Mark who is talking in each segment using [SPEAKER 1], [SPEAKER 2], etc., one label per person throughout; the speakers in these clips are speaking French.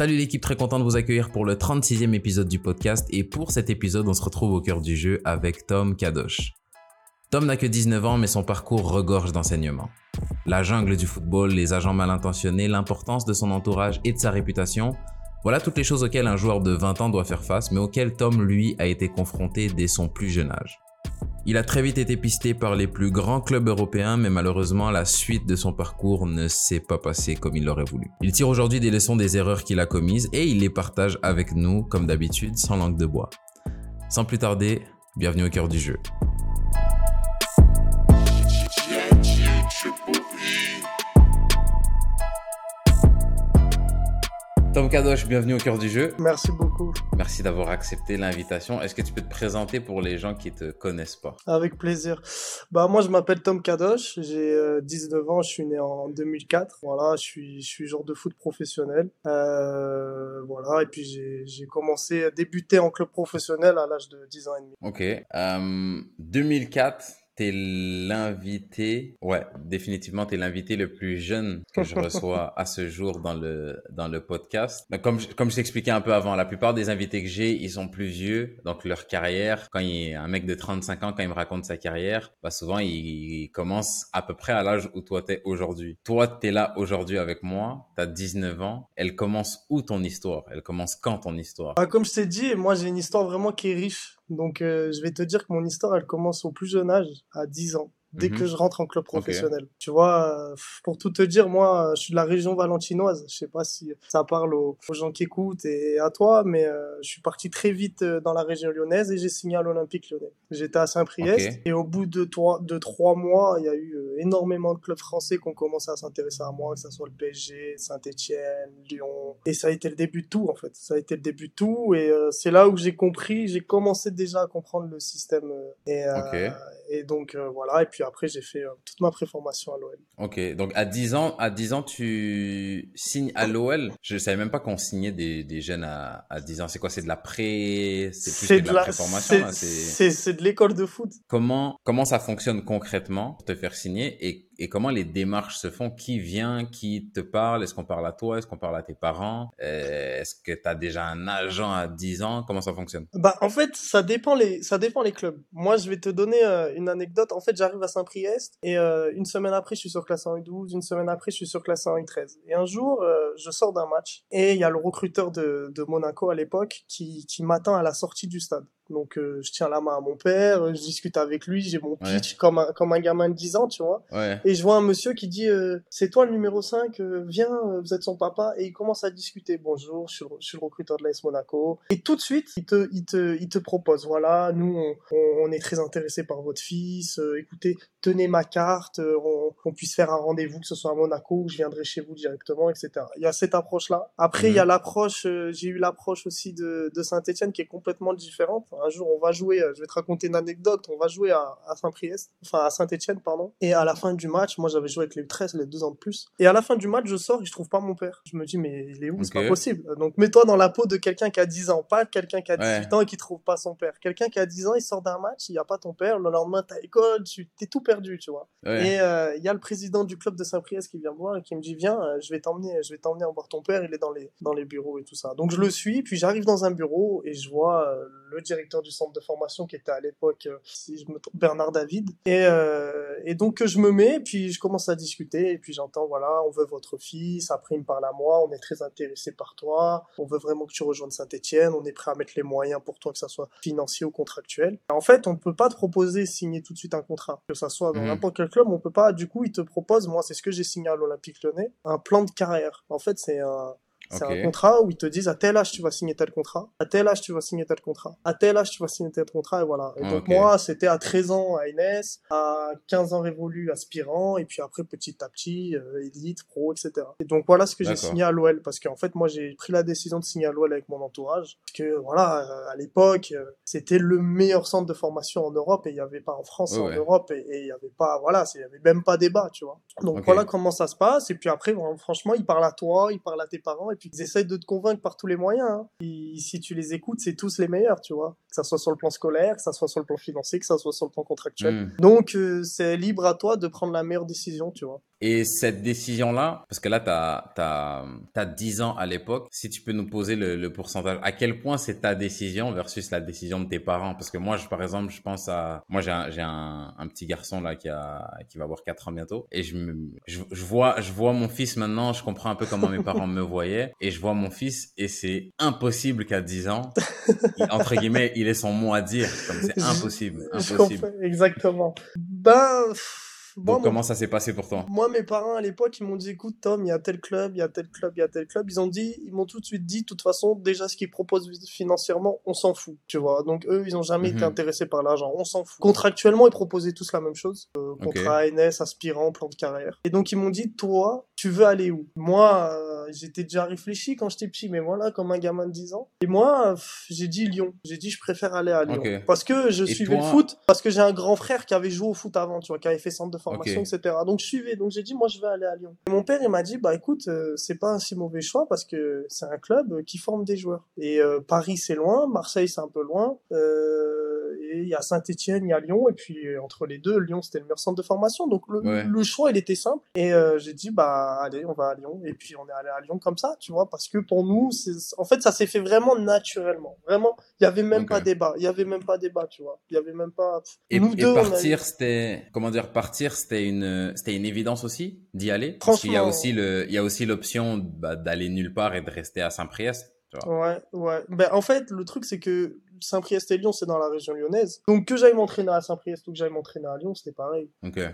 [SPEAKER 1] Salut l'équipe, très content de vous accueillir pour le 36e épisode du podcast et pour cet épisode on se retrouve au cœur du jeu avec Tom Kadosh. Tom n'a que 19 ans mais son parcours regorge d'enseignements. La jungle du football, les agents mal intentionnés, l'importance de son entourage et de sa réputation, voilà toutes les choses auxquelles un joueur de 20 ans doit faire face mais auxquelles Tom lui a été confronté dès son plus jeune âge. Il a très vite été pisté par les plus grands clubs européens, mais malheureusement, la suite de son parcours ne s'est pas passée comme il l'aurait voulu. Il tire aujourd'hui des leçons des erreurs qu'il a commises et il les partage avec nous, comme d'habitude, sans langue de bois. Sans plus tarder, bienvenue au cœur du jeu. Tom Kadosh, bienvenue au cœur du jeu.
[SPEAKER 2] Merci beaucoup.
[SPEAKER 1] Merci d'avoir accepté l'invitation. Est-ce que tu peux te présenter pour les gens qui te connaissent pas?
[SPEAKER 2] Avec plaisir. Bah moi je m'appelle Tom Kadosh, j'ai 19 euh, ans, je suis né en 2004. Voilà, je suis je suis joueur de foot professionnel. Euh, voilà, et puis j'ai commencé à débuter en club professionnel à l'âge de 10 ans et demi.
[SPEAKER 1] OK. Euh, 2004 t'es l'invité, ouais, définitivement, t'es l'invité le plus jeune que je reçois à ce jour dans le, dans le podcast. Donc, comme, comme je t'expliquais un peu avant, la plupart des invités que j'ai, ils sont plus vieux. Donc, leur carrière, quand il un mec de 35 ans, quand il me raconte sa carrière, bah, souvent, il, commence à peu près à l'âge où toi t'es aujourd'hui. Toi, t'es là aujourd'hui avec moi, t'as 19 ans. Elle commence où ton histoire? Elle commence quand ton histoire?
[SPEAKER 2] Ah, comme je t'ai dit, moi, j'ai une histoire vraiment qui est riche. Donc, euh, je vais te dire que mon histoire, elle commence au plus jeune âge, à 10 ans dès que mhm. je rentre en club professionnel. Tu vois, euh, pour tout te dire, moi, je suis de la région valentinoise. Je sais pas si ça parle aux, gens qui écoutent et à toi, mais euh, je suis parti très vite euh, dans la région lyonnaise et j'ai signé à l'Olympique lyonnais. J'étais à Saint-Priest et au bout de trois, de trois mois, il y a eu énormément de clubs français qui ont commencé à s'intéresser à moi, que ce soit le PSG, Saint-Etienne, Lyon. Et ça a été le début de tout, en fait. Ça a été le début de tout et c'est là où j'ai compris, j'ai commencé déjà à comprendre le système. et, et donc, voilà. Et puis, après, j'ai fait euh, toute ma préformation à l'OL.
[SPEAKER 1] Ok, donc à 10 ans, à 10 ans, tu signes à l'OL. Je savais même pas qu'on signait des, des jeunes à, à 10 ans. C'est quoi? C'est de la pré, c'est plus de, la, préformation.
[SPEAKER 2] C'est de l'école de foot.
[SPEAKER 1] Comment comment ça fonctionne concrètement pour te faire signer et et comment les démarches se font? Qui vient? Qui te parle? Est-ce qu'on parle à toi? Est-ce qu'on parle à tes parents? Euh, Est-ce que tu as déjà un agent à 10 ans? Comment ça fonctionne?
[SPEAKER 2] Bah en fait, ça dépend les ça dépend les clubs. Moi, je vais te donner euh, une anecdote. En fait, j'arrive à Saint-Priest et euh, une semaine après, je suis sur classe 1 U12, une semaine après, je suis sur classe 1 U13. Et un jour, je sors d'un match et il y a le recruteur de, de Monaco à l'époque qui qui m'attend à la sortie du stade. Donc euh, je tiens la main à mon père, je discute avec lui, j'ai mon pitch comme un comme un gamin de 10 ans, tu vois. Et je vois un monsieur qui dit euh, c'est toi le numéro 5, euh, viens, vous êtes son papa et il commence à discuter. Bonjour, je suis, le recruteur de l'AS Monaco et tout de suite, il te il te il te propose voilà, nous on, on, est très intéressé par votre fils, écoutez, tenez ma carte, on, on puisse faire un rendez-vous que ce soit à Monaco, je viendrai chez vous directement, etc. Il y a cette approche là. Après il y a mhm. l'approche j'ai eu l'approche aussi de de Saint-Étienne qui est complètement différente un jour, on va jouer, euh, je vais te raconter une anecdote, on va jouer à, Saint-Priest, enfin à Saint-Etienne, pardon. Et à la fin du match, moi j'avais joué avec les 13, les deux ans de plus. Et à la fin du match, je sors et je trouve pas mon père. Je me dis, mais il est où? C'est pas possible. Donc mets-toi dans la peau de quelqu'un qui a 10 ans, pas quelqu'un qui a 18 ans et qui trouve pas son père. Quelqu'un qui a 10 ans, il sort d'un match, il y a pas ton père, le lendemain t'as école, tu es tout perdu, tu vois. Et euh, il y a le président du club de Saint-Priest qui vient me voir et qui me dit, viens, euh, je vais t'emmener, je vais t'emmener voir ton père, il est dans les, dans les bureaux et tout ça. Donc je le suis, puis j'arrive dans un bureau et je vois le directeur du centre de formation qui était à l'époque, euh, si je me trompe, Bernard David. Et, euh, et donc je me mets, puis je commence à discuter, et puis j'entends, voilà, on veut votre fils, après il me parle à moi, on est très intéressé par toi, on veut vraiment que tu rejoignes Saint-Etienne, on est prêt à mettre les moyens pour toi, que ça soit financier ou contractuel. En fait, on ne peut pas te proposer signer tout de suite un contrat, que ça soit dans mmh. n'importe quel club, on peut pas, du coup, il te propose, moi c'est ce que j'ai signé à l'Olympique lyonnais, un plan de carrière. En fait, c'est un, c'est un contrat où ils te disent à tel âge tu vas signer tel contrat, à tel âge tu vas signer tel contrat, à tel âge tu vas signer tel contrat et voilà. Et donc moi c'était à 13 ans à NS, à 15 ans révolu aspirant et puis après petit à petit euh, élite, pro, etc. Et donc voilà ce que j'ai signé à l'OL parce qu'en fait moi j'ai pris la décision de signer à l'OL avec mon entourage parce que voilà euh, à l'époque euh, c'était le meilleur centre de formation en Europe et il y avait pas en France en Europe et il y avait pas voilà il y avait même pas débat tu vois. Donc voilà comment ça se passe et puis après franchement il parle à toi, il parle à tes parents et puis ils essayent de te convaincre par tous les moyens. Hein. si tu les écoutes, c'est tous les meilleurs, tu vois. Que ça soit sur le plan scolaire, que ça soit sur le plan financier, que ça soit sur le plan contractuel. Hmm. Donc, euh, c'est libre à toi de prendre la meilleure décision, tu vois.
[SPEAKER 1] Et cette décision-là, parce que là, tu as, as, 10 ans à l'époque, si tu peux nous poser le, pourcentage, à quel point c'est ta décision versus la décision de tes parents? Parce que moi, je, par exemple, je pense à... Moi, j'ai un, un, petit garçon là qui, a, qui va avoir 4 ans bientôt. Et je, me, je, vois, je vois mon fils maintenant, je comprends un peu comment mes parents me voyaient. Et je vois mon fils et c'est impossible qu'à 10 ans, entre guillemets, il ait son mot à dire. C'est impossible. impossible.
[SPEAKER 2] exactement. Ben...
[SPEAKER 1] Donc, comment ça s'est passé pour toi?
[SPEAKER 2] Moi, mes parents à l'époque, ils m'ont dit écoute, Tom, il y a tel club, il y a tel club, il y a tel club. Ils ont dit, ils m'ont tout de suite dit, de toute façon, déjà ce qu'ils proposent financièrement, on s'en fout, tu vois. Donc eux, ils ont jamais été mhm. intéressés par l'argent, on s'en fout. Contractuellement, ils proposaient tous la même chose, euh, contrat ANS, aspirant, plan de carrière. Et donc ils m'ont dit, toi, tu veux aller où? Moi, euh, j'étais déjà réfléchi quand j'étais petit, mais voilà, comme un gamin de 10 ans. Et moi, j'ai dit Lyon. J'ai dit, je préfère aller à Lyon. Parce que je suivais le foot, parce que j'ai un grand frère qui avait joué au foot avant, tu vois, qui avait fait centre de formation, etc. Donc je suivais. Donc j'ai dit, moi, je vais aller à Lyon. Et mon père, il m'a dit, bah écoute, euh, c'est pas un si mauvais choix parce que c'est un club qui forme des joueurs. Et euh, Paris, c'est loin, Marseille, c'est un peu loin. Et il y a Saint-Etienne, il y a Lyon. Et puis entre les deux, Lyon, c'était le meilleur centre de formation. Donc le, le choix, il était simple. Et j'ai dit, bah allez, on va à Lyon. Et puis on est allé à Lyon comme ça, tu vois, parce que pour nous, en fait, ça s'est fait vraiment naturellement. Vraiment, il y avait même pas débat. Il y avait même pas débat, tu vois. Il y avait même pas.
[SPEAKER 1] Et, nous deux, partir, c'était comment dire, partir, c'était une, c'était une évidence aussi d'y aller? Parce qu'il y a aussi le, il y a aussi l'option bah, d'aller nulle part et de rester à Saint-Priest.
[SPEAKER 2] Ouais, ouais. Ben, en fait, le truc, c'est que Saint-Priest et Lyon, c'est dans la région lyonnaise. Donc que j'aille m'entraîner à Saint-Priest ou que j'aille m'entraîner à Lyon, c'était pareil.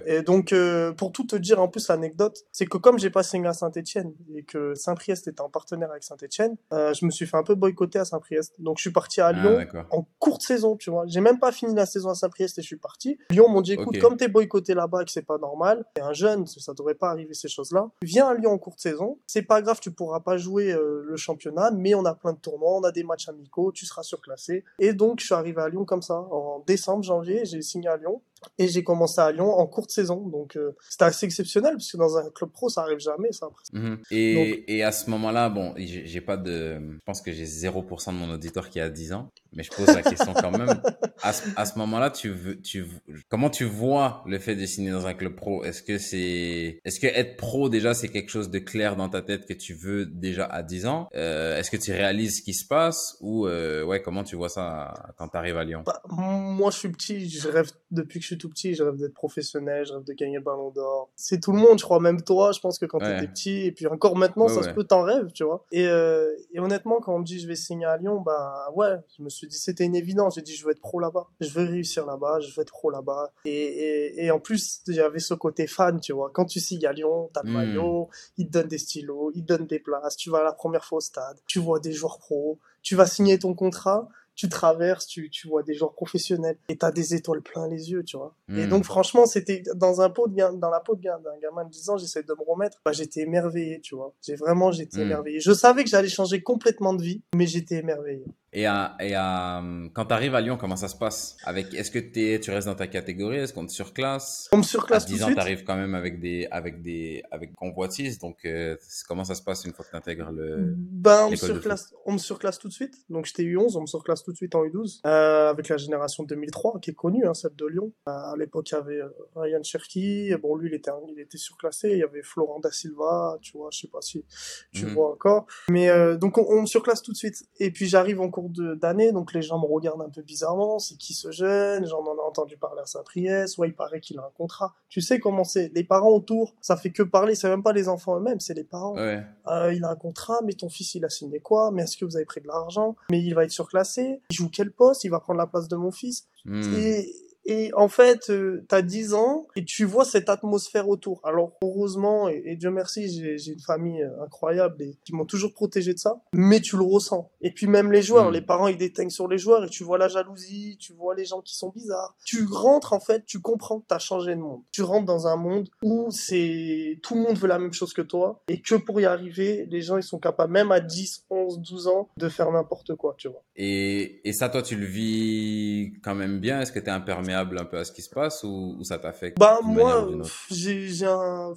[SPEAKER 2] Et donc, euh, pour tout te dire en plus l'anecdote, c'est que comme j'ai pas signé à Saint-Etienne et que Saint-Priest était en partenaire avec Saint-Etienne, euh, je me suis fait un peu boycotter à Saint-Priest. Donc je suis parti à ah, Lyon en courte saison, tu vois. J'ai même pas fini la saison à Saint-Priest et je suis parti. Lyon m'ont dit écoute, comme comme t'es boycotté là-bas et que c'est pas normal, t'es un jeune, ça devrait pas arriver ces choses-là. Viens à Lyon en courte saison. C'est pas grave, tu pourras pas jouer euh, le championnat, mais on a plein de tournois, on a des matchs amicaux, tu seras surclassé. Et donc je suis arrivé à Lyon comme ça. En décembre, janvier, j'ai signé à Lyon. Et j'ai commencé à Lyon en courte saison. Donc, euh, c'était assez exceptionnel, parce que dans un club pro, ça arrive jamais, ça.
[SPEAKER 1] Mhm. Et, et, à ce moment-là, bon, j'ai pas de. Je pense que j'ai 0% de mon auditeur qui a 10 ans, mais je pose la question quand même. À ce, à ce moment-là, tu, veux, tu, comment tu vois le fait de signer dans un club pro? Est-ce que c'est. Est-ce que être pro, déjà, c'est quelque chose de clair dans ta tête que tu veux déjà à 10 ans? Euh, Est-ce que tu réalises ce qui se passe? Ou, euh, ouais, comment tu vois ça quand tu arrives à Lyon?
[SPEAKER 2] Bah, Moi, je suis petit, je rêve depuis que je suis tout petit, je rêve d'être professionnel, je rêve de gagner le ballon d'or. C'est tout le monde, je crois, même toi, je pense que quand tu t'étais petit, et puis encore maintenant, ça se peut, t'en rêves, tu vois. Et, euh, et, honnêtement, quand on me dit je vais signer à Lyon, bah ouais, je me suis dit, c'était une évidence. J'ai dit, je veux être pro là-bas. Je veux réussir là-bas, je veux être pro là-bas. Et, et, et, en plus, j'avais ce côté fan, tu vois. Quand tu signes à Lyon, t'as le hmm. maillot, ils te donnent des stylos, ils te donnent des places, tu vas la première fois au stade, tu vois des joueurs pro, tu vas signer ton contrat tu traverses, tu, tu vois des joueurs professionnels et t'as des étoiles plein les yeux, tu vois. Et hmm. donc franchement, c'était dans un pot de dans la peau de d'un gamin de 10 ans, j'essaie de me remettre, bah j'étais émerveillé, tu vois. J'ai vraiment j'étais hmm. émerveillé. Je savais que j'allais changer complètement de vie, mais j'étais émerveillé.
[SPEAKER 1] Et, à, et à, quand tu arrives à Lyon, comment ça se passe? Avec Est-ce que es, tu restes dans ta catégorie? Est-ce qu'on te surclasse?
[SPEAKER 2] On me surclasse à 10
[SPEAKER 1] ans, tu arrives quand même avec des avec des avec convoitises. Donc euh, comment ça se passe une fois que tu intègres le
[SPEAKER 2] Ben on me surclasse, on me surclasse tout de suite. Donc j'étais U11, on me surclasse tout de suite en U12 euh, avec la génération 2003 qui est connue, hein, celle de Lyon. Euh, à l'époque, il y avait euh, Ryan Cherky. Bon lui, il était il était surclassé. Il y avait Florent da Silva. Tu vois, je sais pas si tu mhm. vois encore. Mais euh, donc on, on, me surclasse tout de suite. Et puis j'arrive en cours d'année, donc les gens me regardent un peu bizarrement, c'est qui ce jeune, j'en en ai entendu parler à Saint-Priest, ouais, il paraît qu'il a un contrat. Tu sais comment c'est, les parents autour, ça fait que parler, c'est même pas les enfants eux-mêmes, c'est les parents. Euh, il a un contrat, mais ton fils il a signé quoi, mais est-ce que vous avez pris de l'argent, mais il va être surclassé, il joue quel poste, il va prendre la place de mon fils. Hmm. Et et en fait, euh, t'as 10 ans et tu vois cette atmosphère autour. Alors heureusement, et, Dieu merci, j'ai une famille euh, incroyable et qui m'ont toujours protégé de ça. Mais tu le ressens. Et puis même les joueurs, mm. les parents ils déteignent sur les joueurs et tu vois la jalousie, tu vois les gens qui sont bizarres. Tu rentres en fait, tu comprends que t'as changé de monde. Tu rentres dans un monde où c'est tout le monde veut la même chose que toi et que pour y arriver, les gens ils sont capables même à 10, 11, 12 ans de faire n'importe quoi, tu vois.
[SPEAKER 1] Et, et ça, toi, tu le vis quand même bien? Est-ce que t'es imperméable un peu à ce qui se passe ou, ça t'affecte
[SPEAKER 2] Bah moi, j'ai un,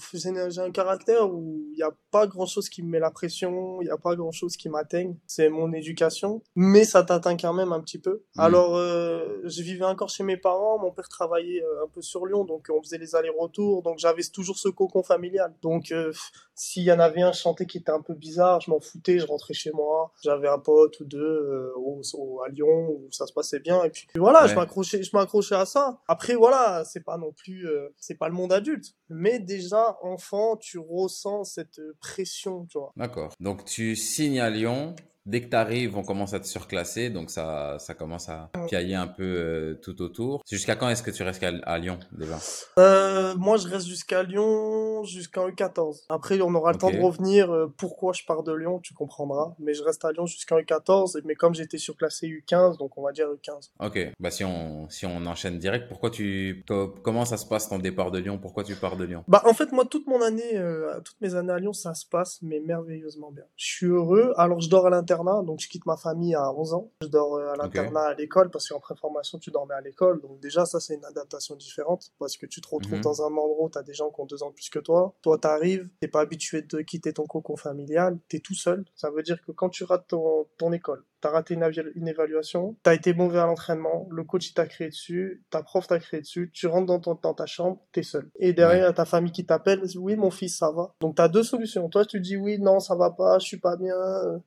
[SPEAKER 2] un caractère où il n'y a pas grand-chose qui me met la pression, il n'y a pas grand-chose qui m'atteigne. C'est mon éducation, mais ça t'atteint quand même un petit peu. Mmh. Alors, euh, je vivais encore chez mes parents, mon père travaillait euh, un peu sur Lyon, donc on faisait les allers-retours, donc j'avais toujours ce cocon familial. Donc, euh, s'il y en avait un chanté qui était un peu bizarre, je m'en foutais, je rentrais chez moi, j'avais un pote ou deux au, à Lyon où ça se passait bien, et puis voilà, je m'accrochais, je m'accrochais à Après, voilà, c'est pas non plus, c'est pas le monde adulte, mais déjà enfant, tu ressens cette pression, tu vois.
[SPEAKER 1] D'accord. Donc tu signes à Lyon, dès que tu arrives, on commence à te surclasser, donc ça, ça commence à piailler un peu euh, tout autour. Jusqu'à quand est-ce que tu restes à, Lyon déjà?
[SPEAKER 2] Euh, Moi, je reste jusqu'à Lyon, jusqu'à U14. Après, on aura le temps de revenir. Euh, pourquoi je pars de Lyon, tu comprendras. Mais je reste à Lyon jusqu'à U14. Mais comme j'étais surclassé U15, donc on va dire U15.
[SPEAKER 1] Ok. Bah si on si on enchaîne direct, pourquoi tu comment ça se passe ton départ de Lyon? Pourquoi tu pars de Lyon?
[SPEAKER 2] Bah en fait, moi, toute mon année, toutes mes années à Lyon, ça se passe mais merveilleusement bien. Je suis heureux. Alors je dors à l'intérieur donc je quitte ma famille à 11 ans. Je dors euh, à l'internat à l'école parce qu'en préformation, tu dormais à l'école. Donc déjà, ça, c'est une adaptation différente parce que tu te retrouves mhm. dans un endroit où tu as des gens qui ont deux ans de plus que toi. Toi, tu arrives, t'es pas habitué de quitter ton cocon familial, tu es tout seul. Ça veut dire que quand tu rates ton, ton école, t'as raté une, une évaluation, t'as été mauvais à l'entraînement, le coach t'a créé dessus, ta prof t'a créé dessus, tu rentres dans, ton, dans ta chambre, t'es seul. Et derrière, ta famille qui t'appelle, oui, mon fils, ça va. Donc t'as deux solutions. Toi, tu dis oui, non, ça va pas, je suis pas bien,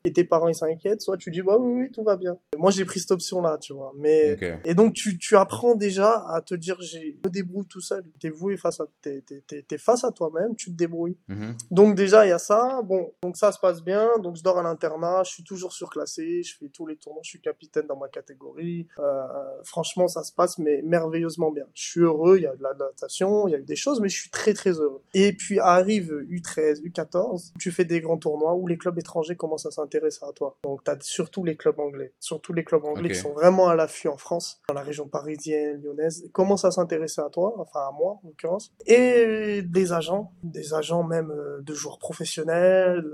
[SPEAKER 2] et tes parents, ils s'inquiètent. Soit tu dis, bah oui, oui, tout va bien. Moi, j'ai pris cette option-là, tu vois. Mais, et donc, tu, tu apprends déjà à te dire, j'ai, me débrouille tout seul. T'es voué face à, t'es, t'es, t'es, face à toi-même, tu te débrouilles. Mhm. Donc, déjà, il y a ça. Bon, donc ça se passe bien. Donc, je dors à l'internat, je suis toujours surclassé, je fais tous les tournois, je suis capitaine dans ma catégorie. Euh, franchement, ça se passe mais merveilleusement bien. Je suis heureux, il y a de l'adaptation, il y a eu des choses, mais je suis très très heureux. Et puis arrive U13, U14, tu fais des grands tournois où les clubs étrangers commencent à s'intéresser à toi. Donc tu as surtout les clubs anglais, surtout les clubs anglais qui sont vraiment à l'affût en France, dans la région parisienne, lyonnaise, commencent à s'intéresser à toi, enfin à moi en l'occurrence, et des agents, des agents même euh, de joueurs professionnels,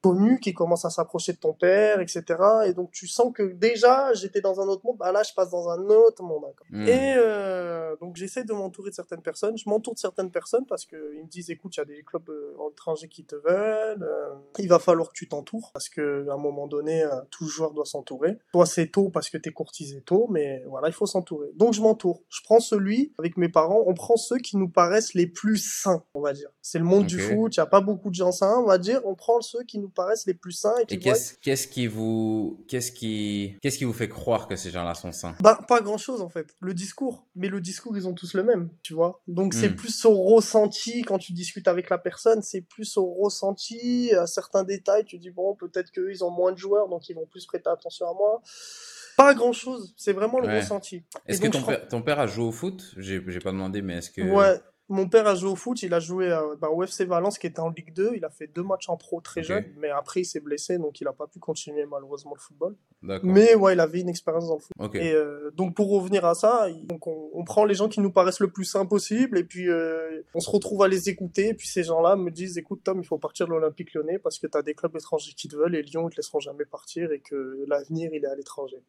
[SPEAKER 2] connus qui commencent à s'approcher de ton père, etc. Et donc tu sens que déjà j'étais dans un autre monde, bah là je passe dans un autre monde. Hmm. Et euh, donc j'essaie de m'entourer de certaines personnes. Je m'entoure de certaines personnes parce qu'ils me disent écoute, il y a des clubs euh, étrangers qui te veulent. Euh, il va falloir que tu t'entoures parce que à un moment donné, tout joueur doit s'entourer. Toi c'est tôt parce que t'es courtisé tôt, mais voilà, il faut s'entourer. Donc je m'entoure. Je prends celui avec mes parents. On prend ceux qui nous paraissent les plus sains, on va dire. C'est le monde du foot. Il y a pas beaucoup de gens sains, on va dire. On prend ceux qui nous paraissent les plus sains.
[SPEAKER 1] Et, qu'est-ce qui vous, qu'est-ce qui, qu'est-ce qui vous fait croire que ces gens-là sont sains
[SPEAKER 2] Bah, pas grand-chose en fait. Le discours. Mais le discours, ils ont tous le même, tu vois. Donc c'est hmm. plus au ressenti quand tu discutes avec la personne, c'est plus au ressenti, à certains détails. Tu dis bon, peut-être qu'eux, ils ont moins de joueurs, donc ils vont plus prêter attention à moi. Pas grand chose, c'est vraiment le ressenti.
[SPEAKER 1] Est-ce que ton, père, ton, père, a joué au foot? J'ai pas demandé, mais est-ce que.
[SPEAKER 2] Ouais, mon père a joué au foot, il a joué bah, au FC Valence qui était en Ligue 2, il a fait deux matchs en pro très jeune, mais après il s'est blessé donc il n'a pas pu continuer malheureusement le football. Mais ouais, il avait une expérience dans le foot. Et euh, donc pour revenir à ça, donc on, prend les gens qui nous paraissent le plus sains possible et puis euh, on se retrouve à les écouter et puis ces gens-là me disent écoute Tom, il faut partir de l'Olympique Lyonnais parce que tu as des clubs étrangers qui te veulent et Lyon ils te laisseront jamais partir et que l'avenir il est à l'étranger.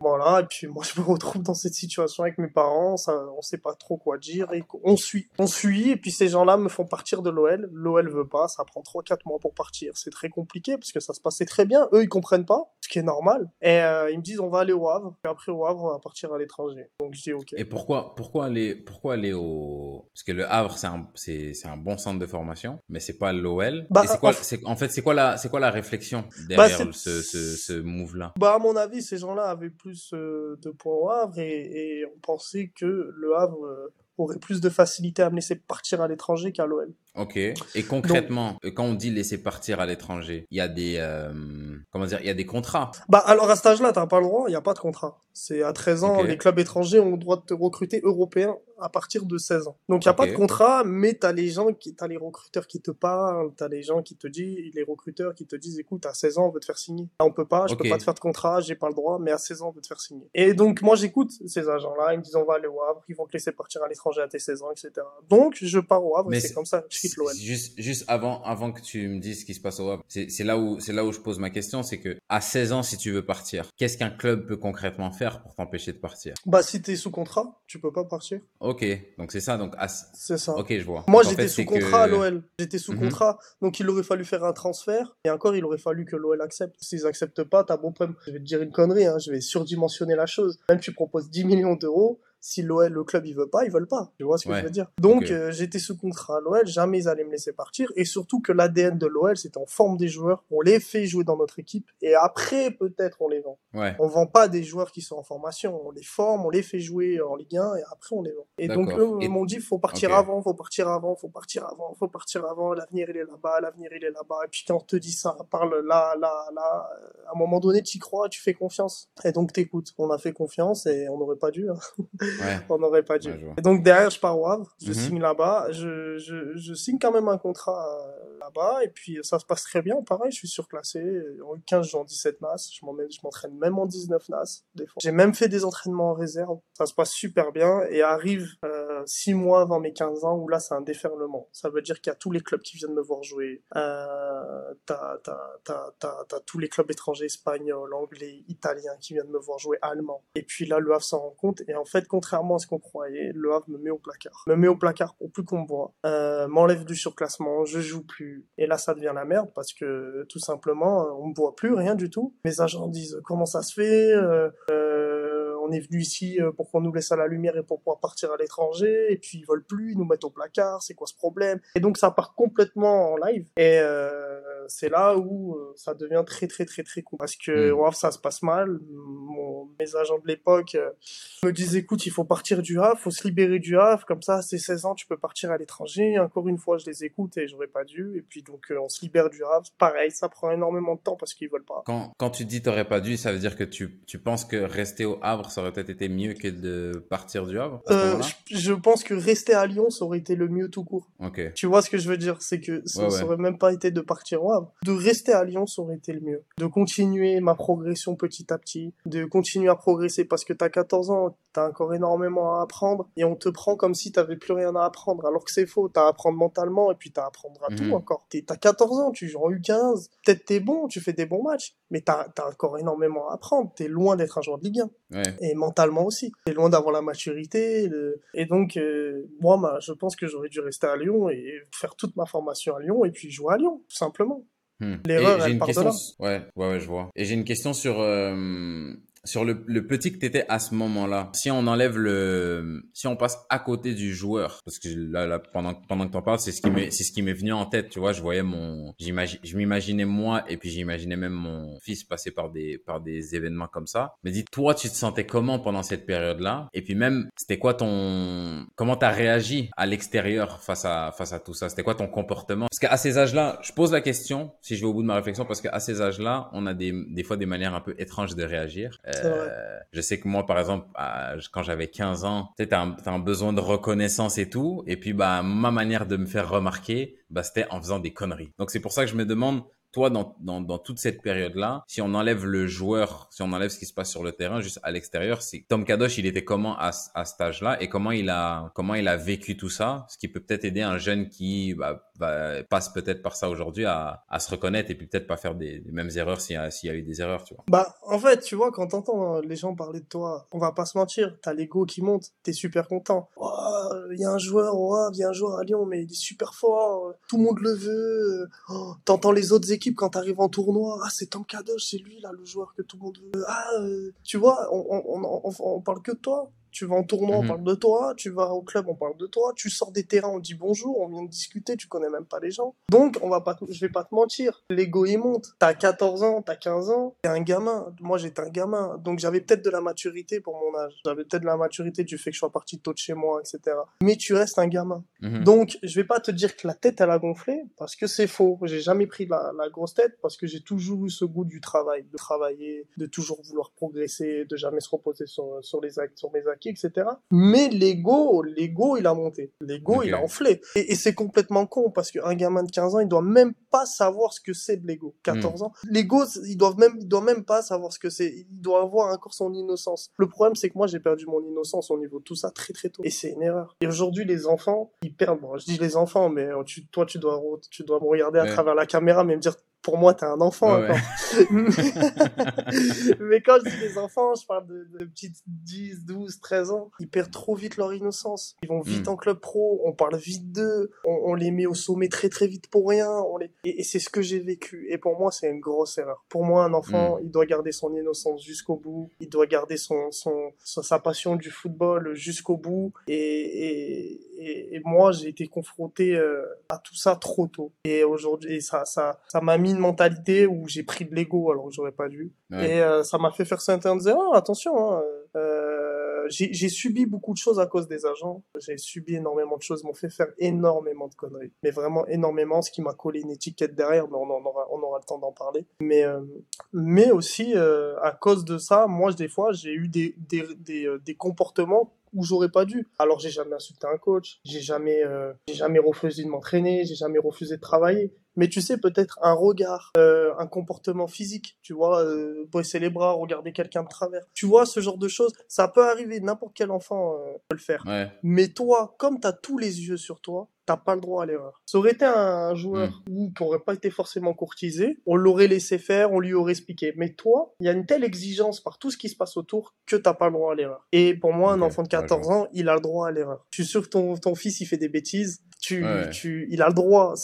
[SPEAKER 2] Voilà, et puis moi je me retrouve dans cette situation avec mes parents, ça, on sait pas trop quoi dire et on suit on suit, et puis ces gens-là me font partir de l'OL. L'OL veut pas, ça prend 3-4 mois pour partir. C'est très compliqué, parce que ça se passait très bien. Eux, ils comprennent pas, ce qui est normal. Et euh, ils me disent, on va aller au Havre, et après au Havre, on va partir à l'étranger. Donc je dis, ok.
[SPEAKER 1] Et pourquoi, pourquoi aller, pourquoi aller au... Parce que le Havre, c'est un, c'est, c'est un bon centre de formation, mais c'est pas l'OL. Bah, c'est quoi, en... en fait, c'est quoi la, c'est quoi la réflexion bah, derrière ce, ce, ce move-là?
[SPEAKER 2] Bah, à mon avis, ces gens-là avaient plus euh, de points au Havre, et, et on pensait que le Havre euh, aurait plus de facilité à me laisser partir à l'étranger qu'à l'OL.
[SPEAKER 1] Ok. Et concrètement, quand on dit laisser partir à l'étranger, il y a des euh, comment dire, il y a des contrats.
[SPEAKER 2] Bah alors à cet âge-là, t'as pas le droit, il y a pas de contrat. C'est à 13 ans, les clubs étrangers ont le droit de te recruter européen à partir de 16 ans. Donc il y a pas de contrat, mais t'as les gens qui, t'as les recruteurs qui te parlent, t'as les gens qui te disent, les recruteurs qui te disent, écoute, à 16 ans, on veut te faire signer. Là, on peut pas, je peux pas te faire de contrat, j'ai pas le droit, mais à 16 ans, on veut te faire signer. Et donc moi j'écoute ces agents-là, ils me disent on va aller au Havre, ils vont te laisser partir à l'étranger à tes 16 ans, etc. Donc je pars au Havre, c'est comme ça
[SPEAKER 1] Juste, juste avant, avant que tu me dises ce qui se passe au Havre, c'est là où, c'est là où je pose ma question, c'est que à 16 ans, si tu veux partir, qu'est-ce qu'un club peut concrètement faire pour t'empêcher de partir?
[SPEAKER 2] Bah, si t'es sous contrat, tu peux pas partir.
[SPEAKER 1] Ok, donc c'est ça, donc
[SPEAKER 2] c'est ça.
[SPEAKER 1] Ok, je vois.
[SPEAKER 2] Moi, j'étais sous contrat à l'OL. J'étais sous contrat, donc il aurait fallu faire un transfert, et encore, il aurait fallu que l'OL accepte. S'ils acceptent pas, t'as bon problème. Je vais te dire une connerie, hein, je vais surdimensionner la chose. Même tu proposes 10 millions d'euros, si l'OL, le club, il veut pas, ils veulent pas. Tu vois ce que je veux dire? Donc, euh, j'étais sous contrat à l'OL, jamais ils allaient me laisser partir. Et surtout que l'ADN de l'OL, c'est en forme des joueurs. On les fait jouer dans notre équipe. Et après, peut-être, on les vend.
[SPEAKER 1] Ouais.
[SPEAKER 2] On vend pas des joueurs qui sont en formation. On les forme, on les fait jouer en Ligue 1 et après, on les vend. Et donc, eux ils m'ont dit, faut partir avant, faut partir avant, faut partir avant, faut partir avant. L'avenir, il est là-bas, l'avenir, il est là-bas. Et puis, quand on te dit ça, parle là, là, là, à un moment donné, tu y crois, tu fais confiance. Et donc, t'écoutes. On a fait confiance et on n'aurait pas dû. Hein.
[SPEAKER 1] Ouais.
[SPEAKER 2] on n'aurait pas et donc derrière, je pars au Havre, je mhm. signe là-bas, je, je, je, signe quand même un contrat euh, là-bas, et puis ça se passe très bien. Pareil, je suis surclassé. En 15, j'ai en 17 NAS. Je m'entraîne même en 19 NAS, des fois. J'ai même fait des entraînements en réserve. Ça se passe super bien, et arrive euh, 6 mois avant mes 15 ans, où là, c'est un déferlement. Ça veut dire qu'il y a tous les clubs qui viennent me voir jouer. Euh, t'as, t'as, tous les clubs étrangers, espagnols, anglais, italiens, qui viennent me voir jouer, allemands. Et puis là, le Havre s'en rend compte, et en fait, contrairement à ce qu'on croit, le Havre me met au placard. Me met au placard pour plus qu'on me voit. Euh, m'enlève du surclassement, je joue plus. Et là, ça devient la merde parce que tout simplement, on me voit plus, rien du tout. Mes agents disent comment ça se fait euh, euh, on est venu ici pour qu'on nous laisse à la lumière et pour pouvoir partir à l'étranger, et puis ils veulent plus, ils nous mettent au placard, c'est quoi ce problème? Et donc ça part complètement en live, et c'est là où ça devient très très très très con, parce que mmh. ça se passe mal, mes agents de l'époque me disent écoute, il faut partir du Havre, faut se libérer du Havre, comme ça, c'est 16 ans, tu peux partir à l'étranger. Encore une fois, je les écoute et j'aurais pas dû. Et puis donc, euh, on se libère du Havre. Pareil, ça prend énormément de temps parce qu'ils veulent pas.
[SPEAKER 1] Quand, quand tu dis t'aurais pas dû, ça veut dire que tu, tu penses que rester au Havre, ça aurait peut-être été mieux que de partir du Havre
[SPEAKER 2] euh, je, pense que rester à Lyon, ça aurait été le mieux tout court.
[SPEAKER 1] Ok.
[SPEAKER 2] Tu vois ce que je veux dire? C'est que ça, aurait même pas été de partir au Havre. De rester à Lyon, ça aurait été le mieux. De continuer ma progression petit à petit. De continuer à progresser parce que t'as 14 ans, t'as encore énormément à apprendre et on te prend comme si t'avais plus rien à apprendre, alors que c'est faux. T'as à apprendre mentalement et puis t'as à apprendre à tout mhm. encore. T'as 14 ans, tu joues en U15, peut-être t'es bon, tu fais des bons matchs, mais t'as as encore énormément à apprendre. T'es loin d'être un joueur de Ligue
[SPEAKER 1] 1.
[SPEAKER 2] Et mentalement aussi. T'es loin d'avoir la maturité. Et donc, euh, moi, je pense que j'aurais dû rester à Lyon et faire toute ma formation à Lyon et puis jouer à Lyon, tout simplement.
[SPEAKER 1] Hmm. L'erreur, elle part de là. Ouais, ouais, ouais, je vois. Et j'ai une question sur euh, sur le, le petit que t'étais à ce moment-là, si on enlève le, si on passe à côté du joueur, parce que là, là pendant pendant que t'en parles, c'est ce qui m'est c'est ce qui m'est venu en tête, tu vois, je voyais mon, j'imagine, je m'imaginais moi et puis j'imaginais même mon fils passer par des par des événements comme ça. Mais dis, toi, tu te sentais comment pendant cette période-là? Et puis même, c'était quoi ton, comment t'as réagi à l'extérieur face à face à tout ça? C'était quoi ton comportement? Parce qu'à ces âges-là, je pose la question, si je vais au bout de ma réflexion, parce qu'à ces âges-là, on a des des fois des manières un peu étranges de réagir. Euh, euh, je sais que moi, par exemple, quand j'avais 15 ans, tu as, un besoin de reconnaissance et tout. Et puis, bah, ma manière de me faire remarquer, bah, c'était en faisant des conneries. Donc, c'est pour ça que je me demande, toi, dans, toute cette période-là, si on enlève le joueur, si on enlève ce qui se passe sur le terrain, juste à l'extérieur, c'est Tom Kadosh, il était comment à, à cet âge-là? Et comment il a comment il a vécu tout ça, ce qui peut peut-être aider un jeune qui bah, bah, passe peut-être par ça aujourd'hui à, à, se reconnaître et puis peut-être pas faire des, mêmes erreurs s'il y, y a eu des erreurs, tu vois.
[SPEAKER 2] Bah, en fait, tu vois, quand t'entends les gens parler de toi, on va pas se mentir, t'as l'ego qui monte, t'es super content. Il y a un joueur, il y a un joueur à Lyon, mais il est super fort, tout le monde le veut. Oh, t'entends les autres équipes quand t'arrives en tournoi, ah c'est Tom Kadosh, c'est lui là le joueur que tout le monde veut. Ah, euh, tu vois, on, on, on, on, parle que de toi. Tu vas en tournoi, on mhm. parle de toi. Tu vas au club, on parle de toi. Tu sors des terrains, on dit bonjour, on vient de discuter, tu connais même pas les gens. Donc, on va pas, je vais pas te mentir. L'ego, il monte. T'as 14 ans, t'as 15 ans, t'es un gamin. Moi, j'étais un gamin. Donc, j'avais peut-être de la maturité pour mon âge. J'avais peut-être de la maturité du fait que je sois parti tôt de chez moi, etc. Mais tu restes un gamin. Mhm. Donc, je vais pas te dire que la tête, elle a gonflé, parce que c'est faux. J'ai jamais pris la, la grosse tête, parce que j'ai toujours eu ce goût du travail, de travailler, de toujours vouloir progresser, de jamais se reposer sur, sur les actes, sur mes acquis etc. Mais l'ego, l'ego, il a monté. L'ego, il a enflé. Et, c'est complètement con parce qu'un gamin de 15 ans, il doit même pas savoir ce que c'est de l'ego. 14 hmm. ans. L'ego, il doit même, il doit même pas savoir ce que c'est. Il doit avoir encore son innocence. Le problème, c'est que moi, j'ai perdu mon innocence au niveau de tout ça très très tôt. Et c'est une erreur. Et aujourd'hui, les enfants, ils Bon, je dis les enfants, mais tu, toi, tu dois, tu dois me regarder à travers la caméra, mais me dire pour moi, t'es un enfant. mais quand je dis des enfants, je parle de, de, petites 10, 12, 13 ans. Ils perdent trop vite leur innocence. Ils vont vite hmm. en club pro, on parle vite d'eux, on, les met au sommet très très vite pour rien. On les... Et, c'est ce que j'ai vécu. Et pour moi, c'est une grosse erreur. Pour moi, un enfant, hmm. il doit garder son innocence jusqu'au bout. Il doit garder son, son, sa passion du football jusqu'au bout. Et, et, et, moi, j'ai été confronté euh, à tout ça trop tôt. Et aujourd'hui, ça, ça, ça m'a mis mentalité où j'ai pris de l'ego alors que j'aurais pas dû. Et euh, ça m'a fait faire ça en disant oh, attention, hein, euh, j'ai subi beaucoup de choses à cause des agents. J'ai subi énormément de choses, m'ont fait faire énormément de conneries. Mais vraiment énormément, ce qui m'a collé une étiquette derrière, mais on, en aura, on aura le temps d'en parler. Mais, euh, mais aussi, à cause de ça, moi, des fois, j'ai eu des, des, des, des comportements où j'aurais pas dû. Alors j'ai jamais insulté un coach, j'ai jamais, j'ai jamais refusé de m'entraîner, j'ai jamais refusé de travailler mais tu sais peut-être un regard, euh, un comportement physique, tu vois, euh, baisser les bras, regarder quelqu'un de travers. Tu vois ce genre de choses, ça peut arriver, n'importe quel enfant euh, peut le faire. Mais toi, comme tu as tous les yeux sur toi, t'as pas le droit à l'erreur. Ça aurait été un joueur hmm. qui aurait pas été forcément courtisé, on l'aurait laissé faire, on lui aurait expliqué. Mais toi, il y a une telle exigence par tout ce qui se passe autour que t'as pas le droit à l'erreur. Et pour moi, un enfant de 14 ans, il a le droit à l'erreur. Je suis sûr que ton, ton fils, il fait des bêtises, tu, tu, il a le droit,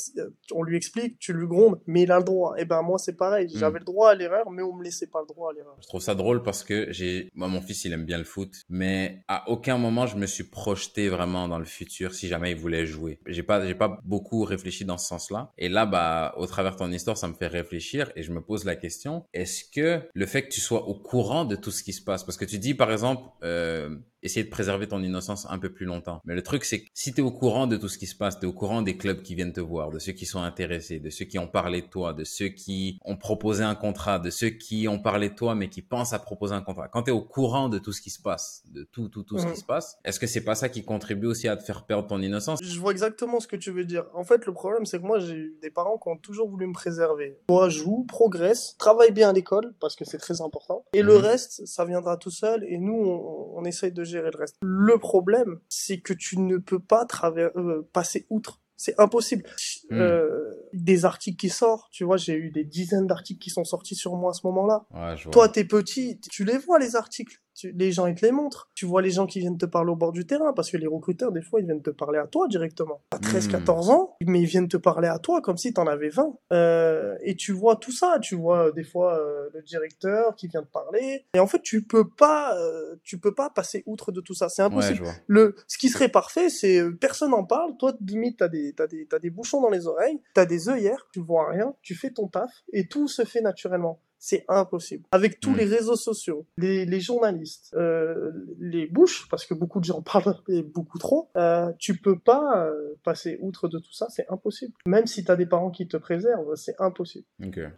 [SPEAKER 2] on lui explique, tu lui grondes, mais il a le droit. Et ben moi c'est pareil, hmm. j'avais le droit à l'erreur, mais on me laissait pas le droit à l'erreur.
[SPEAKER 1] Je trouve ça drôle parce que j'ai, moi mon fils il aime bien le foot, mais à aucun moment je me suis projeté vraiment dans le futur si jamais il voulait jouer. J'ai pas, j'ai pas beaucoup réfléchi dans ce sens-là. Et là, bah, au travers de ton histoire, ça me fait réfléchir et je me pose la question est-ce que le fait que tu sois au courant de tout ce qui se passe, parce que tu dis par exemple, euh, essayer de préserver ton innocence un peu plus longtemps. Mais le truc, c'est que si tu es au courant de tout ce qui se passe, tu es au courant des clubs qui viennent te voir, de ceux qui sont intéressés, de ceux qui ont parlé de toi, de ceux qui ont proposé un contrat, de ceux qui ont parlé de toi mais qui pensent à proposer un contrat. Quand tu es au courant de tout ce qui se passe, de tout, tout, tout ce qui se passe, est-ce que c'est pas ça qui contribue aussi à te faire perdre ton innocence?
[SPEAKER 2] Je vois exactement ce que tu veux dire. En fait, le problème, c'est que moi, j'ai eu des parents qui ont toujours voulu me préserver. Toi, joue, progresse, travaille bien à l'école, parce que c'est très important. Et le mhm. reste, ça viendra tout seul, et nous, on, on essaye de gérer le reste. Le problème, c'est que tu ne peux pas euh, passer outre. C'est impossible. Hmm. Euh, des articles qui sortent, tu vois, j'ai eu des dizaines d'articles qui sont sortis sur moi à ce moment-là. Toi, t'es petit, tu les vois les articles les gens ils te les montrent. Tu vois les gens qui viennent te parler au bord du terrain parce que les recruteurs des fois ils viennent te parler à toi directement. T'as 13 14 ans mais ils viennent te parler à toi comme si t'en avais 20. Euh, et tu vois tout ça, tu vois euh, des fois euh, le directeur qui vient te parler et en fait tu peux pas euh, tu peux pas passer outre de tout ça, c'est impossible. le ce qui serait parfait c'est personne en parle, toi limite t'as des t'as des t'as des bouchons dans les oreilles, t'as des œillères, tu vois rien, tu fais ton taf et tout se fait naturellement. C'est impossible. Avec tous hmm. les réseaux sociaux, les, les journalistes, euh, les bouches, parce que beaucoup de gens parlent et beaucoup trop, euh, tu peux pas euh, passer outre de tout ça, c'est impossible. Même si tu as des parents qui te préservent, c'est impossible.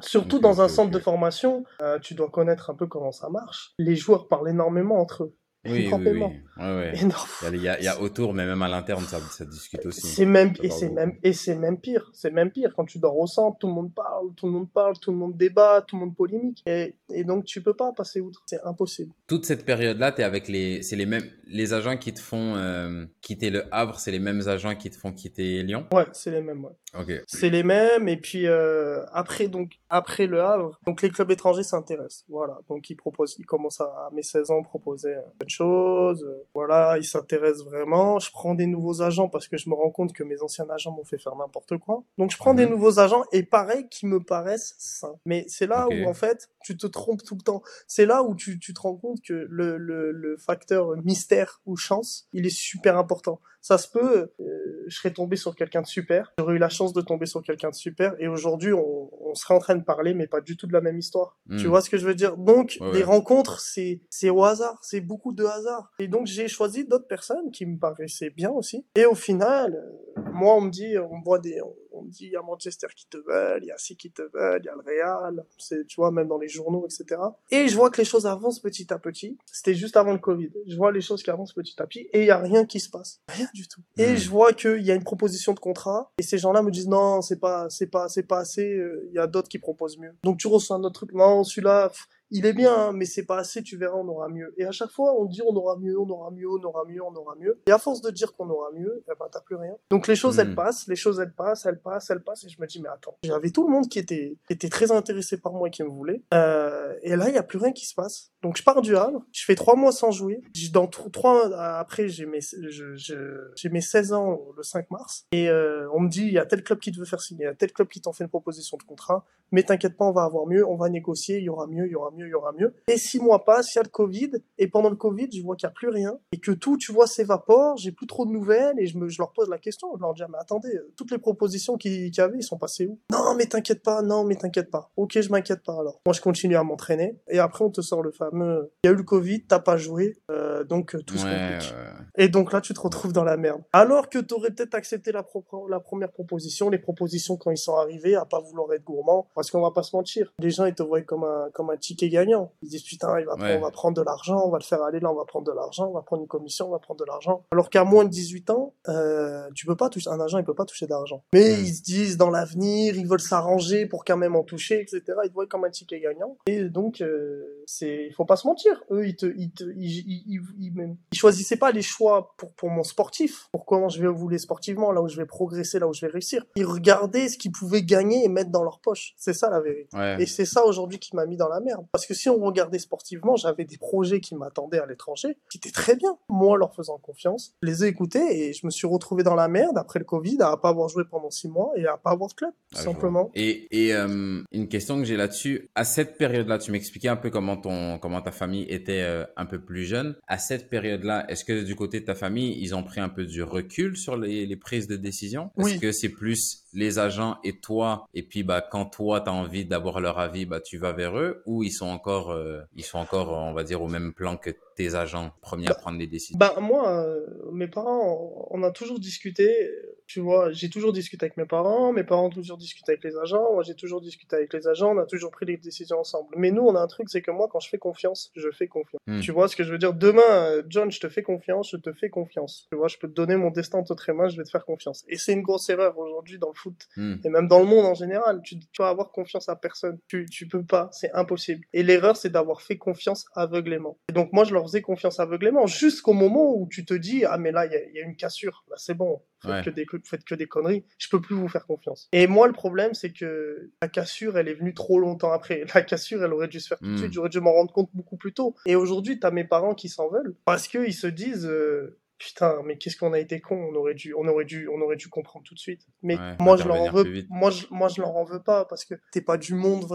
[SPEAKER 2] Surtout dans un centre de formation, euh, tu dois connaître un peu comment ça marche. Les joueurs parlent énormément entre eux.
[SPEAKER 1] Oui, oui, oui. Ouais, ouais. Il, y a, il, y a, autour, mais même à l'interne, ça, ça discute aussi.
[SPEAKER 2] C'est même, et c'est même, et c'est même pire. C'est même pire. Quand tu dors au centre, tout le monde parle, tout le monde parle, tout le monde débat, tout le monde polémique. Et, et donc, tu peux pas passer outre. C'est impossible.
[SPEAKER 1] Toute cette période-là, t'es avec les, c'est les mêmes, les agents qui te font euh, quitter le Havre, c'est les mêmes agents qui te font quitter Lyon?
[SPEAKER 2] Ouais, c'est les mêmes, ouais.
[SPEAKER 1] Ok.
[SPEAKER 2] C'est les mêmes. Et puis, euh, après, donc, après le Havre, donc les clubs étrangers s'intéressent. Voilà. Donc, ils proposent, ils commencent à, à mes 16 ans, proposer choses. Voilà, ils s'intéressent vraiment. Je prends des nouveaux agents parce que je me rends compte que mes anciens agents m'ont fait faire n'importe quoi. Donc je prends des mhm. nouveaux agents et pareil qui me paraissent sains. Mais c'est là où en fait tu te trompes tout le temps. C'est là où tu, tu te rends compte que le, le, le facteur mystère ou chance, il est super important ça se peut, euh, je serais tombé sur quelqu'un de super, j'aurais eu la chance de tomber sur quelqu'un de super, et aujourd'hui on, on, serait en train de parler, mais pas du tout de la même histoire. Tu hmm. vois ce que je veux dire? Donc les rencontres, c'est c'est au hasard, c'est beaucoup de hasard. Et donc j'ai choisi d'autres personnes qui me paraissaient bien aussi. Et au final, moi on me dit, on voit des, On me dit, il y a Manchester qui te veulent, il y a ci qui te veulent, il y a le Real, c'est, tu vois, même dans les journaux, etc. Et je vois que les choses avancent petit à petit. C'était juste avant le Covid. Je vois les choses qui avancent petit à petit et il y a rien qui se passe. Rien du tout. Et
[SPEAKER 1] Hmm.
[SPEAKER 2] je vois qu'il y a une proposition de contrat et ces gens-là me disent, non, c'est pas, c'est pas, c'est pas assez, euh, il y a d'autres qui proposent mieux. Donc tu reçois un autre truc, non, celui-là, il est bien, hein, mais c'est pas assez, tu verras, on aura mieux. Et à chaque fois, on dit on aura mieux, on aura mieux, on aura mieux, on aura mieux. Et à force de dire qu'on aura mieux, eh ben, t'as plus rien. Donc les choses,
[SPEAKER 1] Hmm.
[SPEAKER 2] elles passent, les choses, elles passent, elles passent, elles passent, et je me dis, mais attends, j'avais tout le monde qui était, qui était très intéressé par moi et qui me voulait. Euh, et là, il y a plus rien qui se passe. Donc je pars du Havre, je fais trois mois sans jouer. Dans tr- trois, après, j'ai mes, je- je- j'ai mes 16 ans le 5 mars. Et euh, on me dit, il y a tel club qui te veut faire signer, il y a tel club qui t'en fait une proposition de contrat mais t'inquiète pas, on va avoir mieux, on va négocier, il y aura mieux, il y aura mieux, il y aura mieux. Et six mois passent, il y a le Covid, et pendant le Covid, je vois qu'il n'y a plus rien, et que tout, tu vois, s'évapore, j'ai plus trop de nouvelles, et je, me, je leur pose la question, je leur dis, mais attendez, euh, toutes les propositions qu'il y avait, ils sont passées où? Non, mais t'inquiète pas, non, mais t'inquiète pas. Ok, je m'inquiète pas alors. Moi, je continue à m'entraîner, et après, on te sort le fameux, il y a eu le Covid, t'as pas joué, euh, donc euh, tout se
[SPEAKER 1] Ouais,
[SPEAKER 2] complique.
[SPEAKER 1] ouais.
[SPEAKER 2] Et donc là, tu te retrouves dans la merde. Alors que tu aurais peut-être accepté la, pro- la première proposition, les propositions quand ils sont arrivés, à pas vouloir être gourmand, parce qu'on va pas se mentir. Les gens, ils te voient comme un, comme un ticket gagnant. Ils disent, putain, il va
[SPEAKER 1] Ouais.
[SPEAKER 2] on va prendre de l'argent, on va le faire aller là, on va prendre de l'argent, on va prendre une commission, on va prendre de l'argent. Alors qu'à moins de 18 ans, euh, tu peux pas toucher, un agent, il peut pas toucher d'argent. Mais ils se disent, dans l'avenir, ils veulent s'arranger pour quand même en toucher, etc. Ils te voient comme un ticket gagnant. Et donc, euh, c'est, il faut pas se mentir. Eux, ils te, ils te, ils, ils, ils, ils- ils choisissaient pas les choix pour, pour mon sportif, pour comment je vais évoluer sportivement, là où je vais progresser, là où je vais réussir. Ils regardaient ce qu'ils pouvaient gagner et mettre dans leur poche. C'est ça la vérité.
[SPEAKER 1] Ouais.
[SPEAKER 2] Et c'est ça aujourd'hui qui m'a mis dans la merde. Parce que si on regardait sportivement, j'avais des projets qui m'attendaient à l'étranger, qui étaient très bien. Moi, leur faisant confiance, je les ai écoutés et je me suis retrouvé dans la merde après le Covid, à pas avoir joué pendant six mois et à pas avoir de club, tout
[SPEAKER 1] Ah,
[SPEAKER 2] simplement.
[SPEAKER 1] Et, et euh, une question que j'ai là-dessus, à cette période-là, tu m'expliquais un peu comment ton, comment ta famille était euh, un peu plus jeune. À cette période-là, est-ce que du côté de ta famille, ils ont pris un peu du recul sur les, les prises de décision? Est-ce
[SPEAKER 2] Oui.
[SPEAKER 1] que c'est plus les agents et toi, et puis bah quand toi t'as envie d'avoir leur avis, bah tu vas vers eux, ou ils sont encore, euh, ils sont encore, on va dire, au même plan que tes agents, premiers à prendre les décisions?
[SPEAKER 2] Ben moi, euh, mes parents, on a toujours discuté. Tu vois, j'ai toujours discuté avec mes parents. Mes parents ont toujours discuté avec les agents. Moi, j'ai toujours discuté avec les agents. On a toujours pris les décisions ensemble. Mais nous, on a un truc, c'est que moi, quand je fais confiance, je fais confiance.
[SPEAKER 1] Hmm.
[SPEAKER 2] Tu vois ce que je veux dire? Demain, euh, John, je te fais confiance, je te fais confiance. Tu vois, je peux te donner mon destin entre tes mains, je vais te faire confiance. Et c'est une grosse erreur aujourd'hui dans le foot
[SPEAKER 1] Hmm.
[SPEAKER 2] et même dans le monde en général. Tu, tu vas avoir confiance à personne. Tu, tu peux pas, c'est impossible. Et l'erreur, c'est d'avoir fait confiance aveuglément. Et donc moi, je leur faisais confiance aveuglément jusqu'au moment où tu te dis ah mais là, il y a, il y a une cassure. Là, c'est bon. Faites,
[SPEAKER 1] Ouais.
[SPEAKER 2] que des, faites que des conneries. Je peux plus vous faire confiance. Et moi, le problème, c'est que la cassure, elle est venue trop longtemps après. La cassure, elle aurait dû se faire tout de
[SPEAKER 1] Mm.
[SPEAKER 2] suite. J'aurais dû m'en rendre compte beaucoup plus tôt. Et aujourd'hui, t'as mes parents qui s'en veulent parce qu'ils se disent. euh, Putain, mais qu'est-ce qu'on a été con, on aurait dû, on aurait dû, on aurait dû comprendre tout de suite. Mais
[SPEAKER 1] Ouais,
[SPEAKER 2] moi, je leur en veux, moi, je, moi, je leur en veux pas parce que t'es pas du monde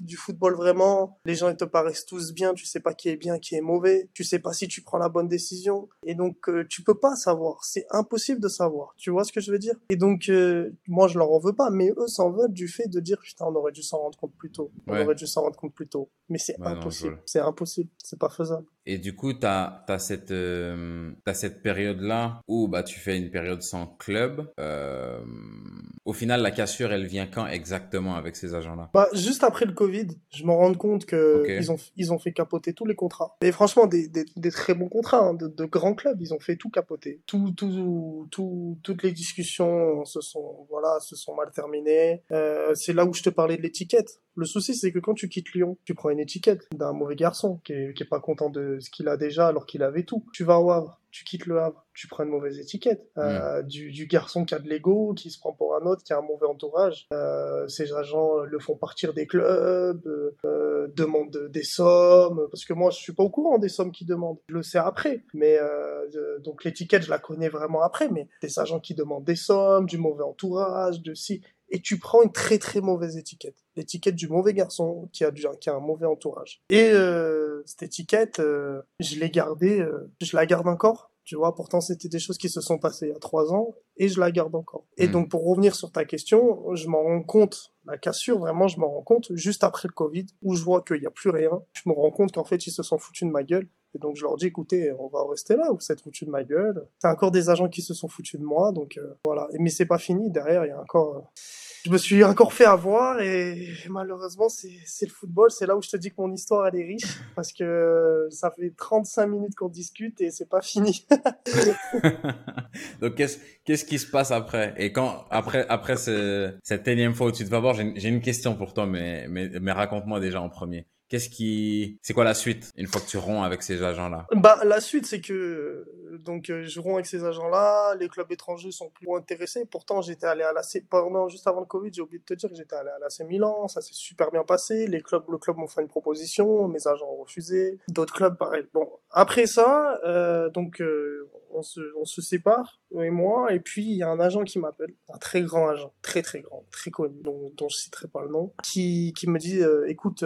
[SPEAKER 2] du football vraiment. Les gens, ils te paraissent tous bien. Tu sais pas qui est bien, qui est mauvais. Tu sais pas si tu prends la bonne décision. Et donc, euh, tu peux pas savoir. C'est impossible de savoir. Tu vois ce que je veux dire? Et donc, euh, moi, je leur en veux pas, mais eux s'en veulent du fait de dire, putain, on aurait dû s'en rendre compte plus tôt. On
[SPEAKER 1] Ouais.
[SPEAKER 2] aurait dû s'en rendre compte plus tôt. Mais c'est impossible. C'est impossible. C'est pas faisable.
[SPEAKER 1] Et du coup, tu as, cette, euh, t'as cette période-là où bah, tu fais une période sans club. Euh, au final, la cassure, elle vient quand exactement avec ces agents-là?
[SPEAKER 2] Bah, juste après le Covid, je me rends compte que
[SPEAKER 1] Ok.
[SPEAKER 2] ils ont ils ont fait capoter tous les contrats. Et franchement, des, des, des très bons contrats, hein, de, de grands clubs, ils ont fait tout capoter. Tout, tout, tout, toutes les discussions se sont voilà se sont mal terminées. Euh, c'est là où je te parlais de l'étiquette. Le souci, c'est que quand tu quittes Lyon, tu prends une étiquette d'un mauvais garçon qui est, qui est pas content de ce qu'il a déjà alors qu'il avait tout. Tu vas au Havre, tu quittes le Havre, tu prends une mauvaise étiquette. Euh, du, du garçon qui a de l'ego, qui se prend pour un autre, qui a un mauvais entourage. Euh, ces agents le font partir des clubs, euh, euh, demandent des sommes, parce que moi je suis pas au courant des sommes qu'ils demandent. Je le sais après, mais euh, euh, donc l'étiquette je la connais vraiment après, mais des agents qui demandent des sommes, du mauvais entourage, de si et tu prends une très très mauvaise étiquette. L'étiquette du mauvais garçon qui a, du, qui a un mauvais entourage. Et euh, cette étiquette, euh, je l'ai gardée, euh, je la garde encore. Tu vois, pourtant c'était des choses qui se sont passées il y a trois ans et je la garde encore. Et
[SPEAKER 1] Mm.
[SPEAKER 2] donc pour revenir sur ta question, je m'en rends compte La cassure, vraiment, je me rends compte juste après le Covid, où je vois qu'il n'y a plus rien. Je me rends compte qu'en fait, ils se sont foutus de ma gueule. Et donc, je leur dis, écoutez, on va rester là, vous êtes foutus de ma gueule. C'est encore des agents qui se sont foutus de moi, donc euh, voilà. Mais c'est pas fini, derrière, il y a encore... Euh, je me suis encore fait avoir et malheureusement c'est le football, c'est là où je te dis que mon histoire elle est riche parce que ça fait 35 minutes qu'on discute et c'est pas fini.
[SPEAKER 1] Donc qu'est-ce qu'est-ce qui se passe après? Et quand après après ce, cette énième fois où tu te vas voir, j'ai une question pour toi mais mais, mais raconte-moi déjà en premier. Qu'est-ce qui, c'est quoi la suite une fois que tu romps avec ces agents-là?
[SPEAKER 2] Bah la suite c'est que donc euh, je romps avec ces agents-là, les clubs étrangers sont plus intéressés. Pourtant j'étais allé à la pendant juste avant le Covid, j'ai oublié de te dire que j'étais allé à l'AC Milan, ça s'est super bien passé. Les clubs, le club m'ont fait une proposition, mes agents ont refusé. D'autres clubs pareil. Bon après ça, euh, donc euh, on se on se sépare et moi et puis il y a un agent qui m'appelle, un très grand agent, très très grand, très connu, dont, dont je citerai pas le nom, qui qui me dit euh, écoute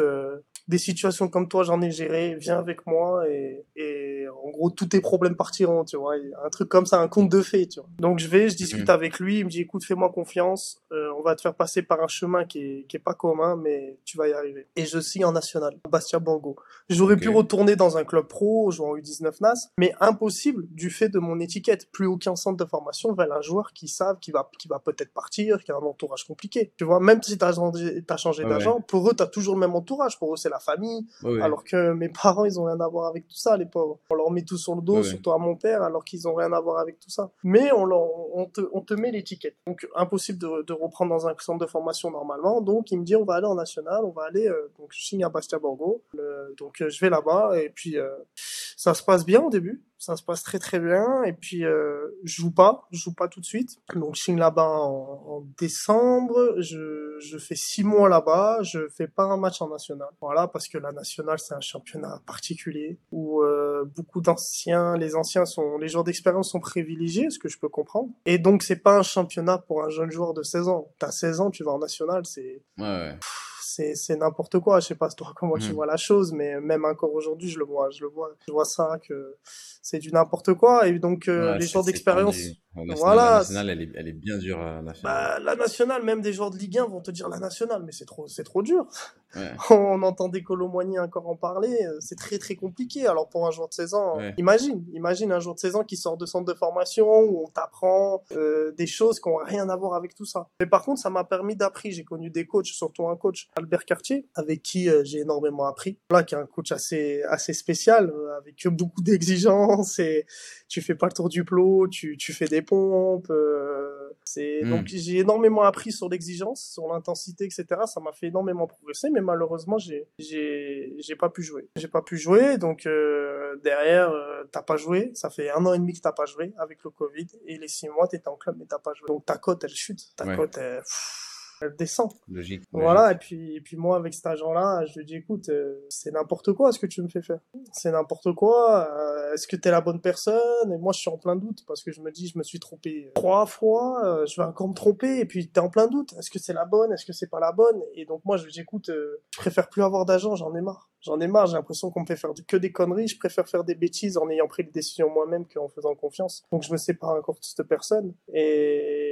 [SPEAKER 2] des situations comme toi, j'en ai géré, viens avec moi et, et en gros, tous tes problèmes partiront, tu vois. Un truc comme ça, un conte de fées, tu vois. Donc je vais, je discute mm. avec lui, il me dit, écoute, fais-moi confiance, euh, on va te faire passer par un chemin qui est, qui est pas commun, mais tu vas y arriver. Et je signe en national, Bastia Borgo. J'aurais pu retourner dans un club pro, jouer en U19 NAS, mais impossible du fait de mon étiquette. Plus aucun centre de formation veut un joueur qui savent qui va, qui va peut-être partir, qui a un entourage compliqué. Tu vois, même si t'as as changé d'agent, pour eux, t'as toujours le même entourage. Pour eux, c'est la famille. Alors que mes parents, ils ont rien à voir avec tout ça, les pauvres. On leur met tout sur le dos, surtout à mon père, alors qu'ils ont rien à voir avec tout ça. Mais on, leur, on, te, on te met l'étiquette. Donc, impossible de, de, reprendre dans un centre de formation normalement. Donc, il me dit, on va aller en national, on va aller, euh, donc, je signe à Bastia Borgo. donc, euh, je vais là-bas, et puis, euh, ça se passe bien au début ça se passe très très bien. Et puis euh, je joue pas. Je joue pas tout de suite. Donc je signe là-bas en, en, décembre. Je, je fais six mois là-bas. Je fais pas un match en national. Voilà parce que la nationale c'est un championnat particulier où euh, beaucoup d'anciens les anciens sont les joueurs d'expérience sont privilégiés ce que je peux comprendre. Et donc c'est pas un championnat pour un jeune joueur de 16 ans. T'as 16 ans tu vas en national c'est
[SPEAKER 1] ouais, ouais
[SPEAKER 2] c'est n'importe quoi. Je sais pas toi comment tu hmm. vois la chose, mais même encore aujourd'hui, je le vois, je le vois, je vois ça que c'est du n'importe quoi. Et donc euh, les joueurs d'expérience,
[SPEAKER 1] voilà. La nationale, elle est, elle est bien dure. La nationale.
[SPEAKER 2] Bah, la nationale, même des joueurs de Ligue 1 vont te dire la nationale, mais c'est trop, c'est trop dur. on entend des Colomboigny encore en parler. Euh, c'est très très compliqué. Alors pour un joueur de 16 ans, imagine, imagine un joueur de 16 ans qui sort de centre de formation où on t'apprend euh, des choses qui ont rien à voir avec tout ça. Mais par contre, ça m'a permis d'apprendre. J'ai connu des coachs, surtout un coach Albert Cartier, avec qui euh, j'ai énormément appris. Là, qui est un coach assez assez spécial, euh, avec beaucoup d'exigences et tu fais pas le tour du plot, tu tu fais des pompes. Euh, c'est hmm. donc j'ai énormément appris sur l'exigence, sur l'intensité, etc. Ça m'a fait énormément progresser, mais malheureusement j'ai j'ai j'ai pas pu jouer. J'ai pas pu jouer, donc derrière t'as pas joué. Ça fait un an et demi que t'as pas joué avec le Covid et les six mois t'étais en club mais t'as pas joué. Donc ta cote elle chute, ta cote elle elle descend.
[SPEAKER 1] Logique.
[SPEAKER 2] Voilà, et puis, et puis moi, avec cet agent-là, je lui dis, écoute, euh, c'est n'importe quoi ce que tu me fais faire. C'est n'importe quoi. Euh, est-ce que t'es la bonne personne? Et moi, je suis en plein doute parce que je me dis, je me suis trompé trois fois, euh, je vais encore me tromper, et puis t'es en plein doute. Est-ce que c'est la bonne? Est-ce que c'est pas la bonne? Et donc moi, je lui dis, écoute, je préfère plus avoir d'agent, j'en ai marre. J'en ai marre, j'ai l'impression qu'on me fait faire que des conneries, je préfère faire des bêtises en ayant pris les décisions moi-même qu'en faisant confiance. Donc je me sépare encore de cette personne. Et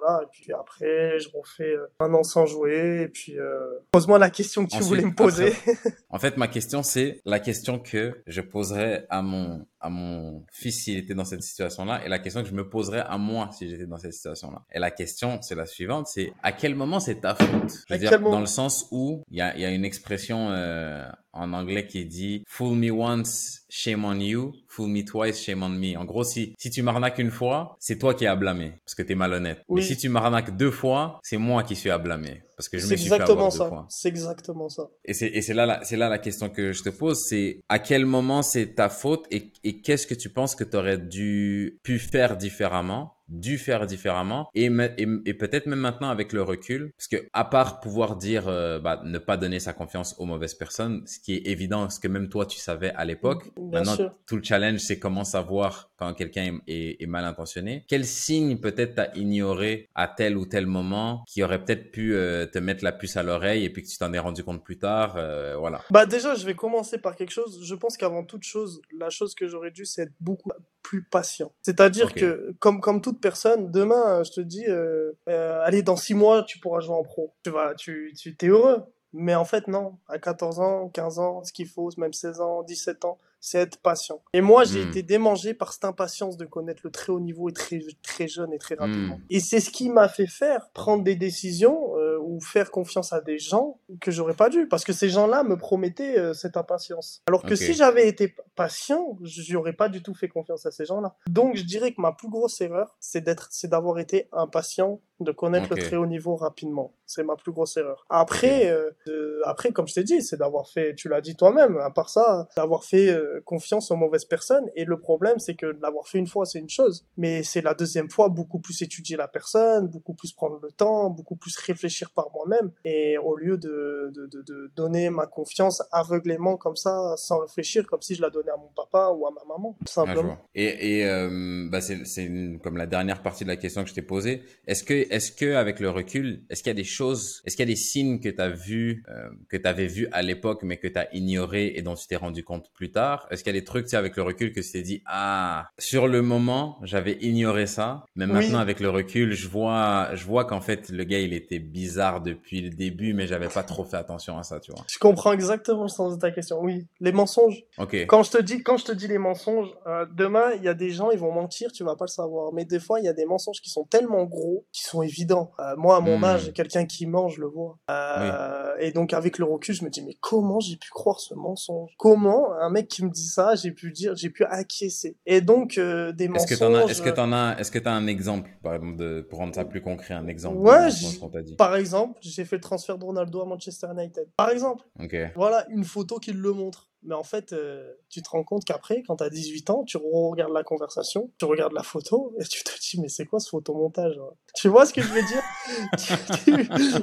[SPEAKER 2] voilà, et puis après, je refais euh, un an sans jouer, et puis euh... pose-moi la question que tu voulais me poser.
[SPEAKER 1] en fait, ma question, c'est la question que je poserais à mon à mon fils s'il était dans cette situation-là et la question que je me poserais à moi si j'étais dans cette situation-là. Et la question, c'est la suivante, c'est à quel moment c'est ta faute? Je veux dire, dans le sens où il y a, y a une expression euh, en anglais qui dit « fool me once, shame on you, fool me twice, shame on me ». En gros, si, si tu m'arnaques une fois, c'est toi qui es à blâmer parce que tu es malhonnête. Mais si tu m'arnaques deux fois, c'est moi qui suis à blâmer parce que je me suis fait avoir
[SPEAKER 2] ça. C'est exactement ça.
[SPEAKER 1] Et c'est, et c'est là, c'est là la question que je te pose, c'est à quel moment c'est ta faute et, et qu'est-ce que tu penses que tu aurais dû pu faire différemment dû faire différemment et, et, peut-être même maintenant avec le recul parce que à part pouvoir dire euh, bah, ne pas donner sa confiance aux mauvaises personnes ce qui est évident ce que même toi tu savais à l'époque maintenant tout le challenge c'est comment savoir quand quelqu'un est, est, mal intentionné. Quel signe peut-être t'as ignoré à tel ou tel moment qui aurait peut-être pu euh, te mettre la puce à l'oreille et puis que tu t'en es rendu compte plus tard euh, voilà.
[SPEAKER 2] Bah déjà je vais commencer par quelque chose. Je pense qu'avant toute chose la chose que j'aurais dû c'est être beaucoup plus patient. C'est-à-dire que, comme, comme toute personne, demain, je te dis, euh, euh, allez, dans six mois, tu pourras jouer en pro. Tu vas, tu, tu t'es heureux. Mais en fait, non. À 14 ans, 15 ans, ce qu'il faut, même 16 ans, 17 ans, c'est être patient. Et moi, j'ai
[SPEAKER 1] Hmm.
[SPEAKER 2] été démangé par cette impatience de connaître le très haut niveau et très, très jeune et très rapidement.
[SPEAKER 1] Hmm.
[SPEAKER 2] Et c'est ce qui m'a fait faire prendre des décisions euh, ou faire confiance à des gens que j'aurais pas dû. Parce que ces gens-là me promettaient euh, cette impatience. Alors que si j'avais été patient, j'aurais pas du tout fait confiance à ces gens-là. Donc, je dirais que ma plus grosse erreur, c'est d'être, c'est d'avoir été impatient de connaître le très haut niveau rapidement. C'est ma plus grosse erreur. Après, euh, euh, après, comme je t'ai dit, c'est d'avoir fait, tu l'as dit toi-même, à part ça, d'avoir fait euh, confiance aux mauvaises personnes. Et le problème, c'est que l'avoir fait une fois, c'est une chose. Mais c'est la deuxième fois, beaucoup plus étudier la personne, beaucoup plus prendre le temps, beaucoup plus réfléchir par moi-même. Et au lieu de, de, de, de donner ma confiance aveuglément comme ça, sans réfléchir, comme si je la donnais à mon papa ou à ma maman, tout
[SPEAKER 1] Ah,
[SPEAKER 2] simplement.
[SPEAKER 1] Et, et euh, bah c'est comme la dernière partie de la question que je t'ai posée. Est-ce que est-ce que avec le recul, est-ce qu'il y a des choses, est-ce qu'il y a des signes que tu as vu euh, que tu avais vu à l'époque mais que tu as ignoré et dont tu t'es rendu compte plus tard? Est-ce qu'il y a des trucs tu sais, avec le recul que tu t'es dit ah sur le moment j'avais ignoré ça, mais
[SPEAKER 2] Oui.
[SPEAKER 1] maintenant avec le recul je vois je vois qu'en fait le gars il était bizarre depuis le début mais j'avais pas trop fait attention à ça tu vois.
[SPEAKER 2] Je comprends exactement le sens de ta question. Oui, les mensonges.
[SPEAKER 1] Ok.
[SPEAKER 2] Quand je te dis, quand je te dis les mensonges, euh, demain, il y a des gens, ils vont mentir, tu vas pas le savoir. Mais des fois, il y a des mensonges qui sont tellement gros, qui sont évidents. Euh, moi, à mon
[SPEAKER 1] Hmm.
[SPEAKER 2] âge, quelqu'un qui ment, je le vois. Euh, Et donc, avec le recul, je me dis, mais comment j'ai pu croire ce mensonge? Comment un mec qui me dit ça, j'ai pu dire, j'ai pu acquiescer? Et donc, euh, des
[SPEAKER 1] Est-ce
[SPEAKER 2] mensonges.
[SPEAKER 1] que t'en as, est-ce que t'en as, est-ce que t'as un exemple, par exemple, de, pour rendre ça plus concret, un exemple
[SPEAKER 2] Ouais,
[SPEAKER 1] de dit?
[SPEAKER 2] Par exemple, j'ai fait le transfert de Ronaldo à Manchester United. Par exemple.
[SPEAKER 1] Ok.
[SPEAKER 2] Voilà une photo qui le montre. Mais en fait, euh, tu te rends compte qu'après, quand tu as 18 ans, tu regardes la conversation, tu regardes la photo, et tu te dis, mais c'est quoi ce photomontage hein? Tu vois ce que je veux dire?